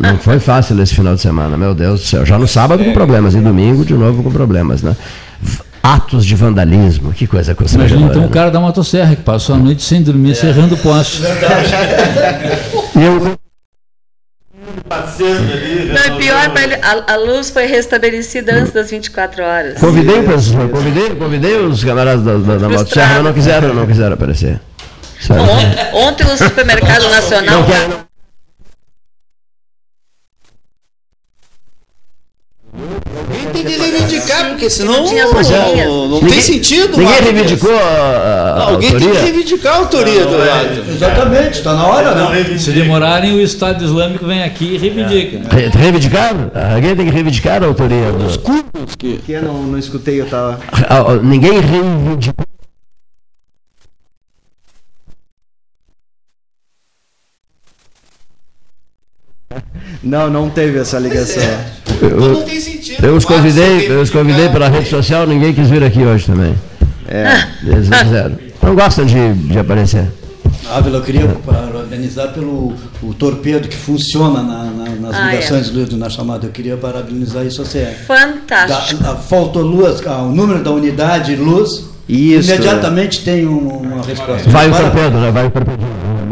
não foi fácil esse final de semana, meu Deus do céu. Já no sábado com problemas, e domingo de novo com problemas, né? Atos de vandalismo, que coisa Imagina constrangedora. então o né? cara da motosserra que passou a noite sem dormir, serrando o poste. E eu, Não, e pior, a, a luz foi restabelecida antes das 24 horas. Convidei, o pessoal- convidei, convidei os camaradas da, da, da Motosserra, mas não quiseram, não quiseram aparecer. Sério. Ont- Ontem no supermercado nacional. Não quero, não. Tem que reivindicar, porque senão não, não, não Ninguém- tem sentido. Ninguém Marcos. reivindicou a, Alguém tem que reivindicar a autoria do lado. Exatamente, está na hora, né? Se demorarem, o Estado Islâmico vem aqui e reivindica. Re- Reivindicaram? Alguém tem que reivindicar a autoria. do- Que eu não, não escutei, eu tava. Ah, Ninguém reivindicou. Não, não teve essa ligação. Então não Eu, tem sentido. eu os convidei, eu os convidei pela rede social, ninguém quis vir aqui hoje também. É. Eles não quiseram. Não gostam de, de aparecer. Ávila, eu queria parabenizar pelo o torpedo que funciona na- na- nas Ah, é. ligações do, na chamada. Eu queria parabenizar isso a CE. Fantástico. Da, a, faltou luz, ah, o número da unidade luz, Isso. imediatamente tem um- uma resposta. Vai o torpedo, né? Vai o torpedo.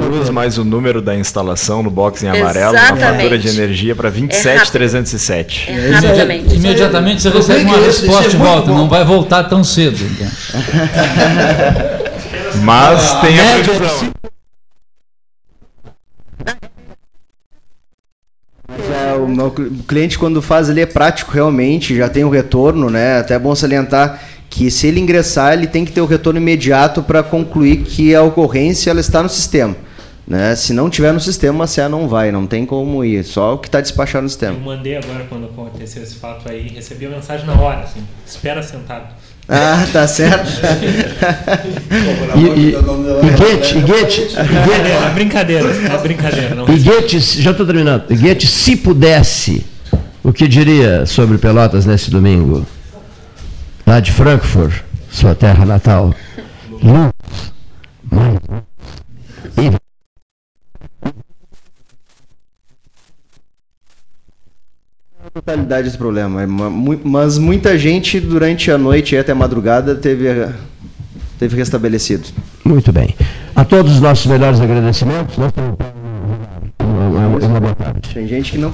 Luz mais o número da instalação no box em amarelo, na Exatamente. fatura de energia para 27,307. É rapidamente. Imediatamente você recebe uma é resposta de volta, bom. não vai voltar tão cedo. então. Mas tem a previsão. É, o cliente, quando faz, ele é prático realmente, já tem o retorno, né? Até é bom salientar que se ele ingressar, ele tem que ter o retorno imediato para concluir que a ocorrência ela está no sistema. Né? Se não tiver no sistema, a CA não vai, não tem como ir, só o que está despachado no Eu sistema. mandei agora, quando aconteceu esse fato aí, recebi a mensagem na hora, assim, espera sentado. Ah, tá certo. E, e, e Goethe, e Goethe, É brincadeira, é brincadeira. Não e Goethe, já estou terminando. E Goethe, se pudesse, o que diria sobre Pelotas nesse domingo? Lá de Frankfurt, sua terra natal. Luz, mais luz. E a totalidade desse problema. é Mas muita gente durante a noite e até a madrugada teve, teve restabelecido. Muito bem. A todos os nossos melhores agradecimentos. Uma, uma boa tarde. Tem gente que não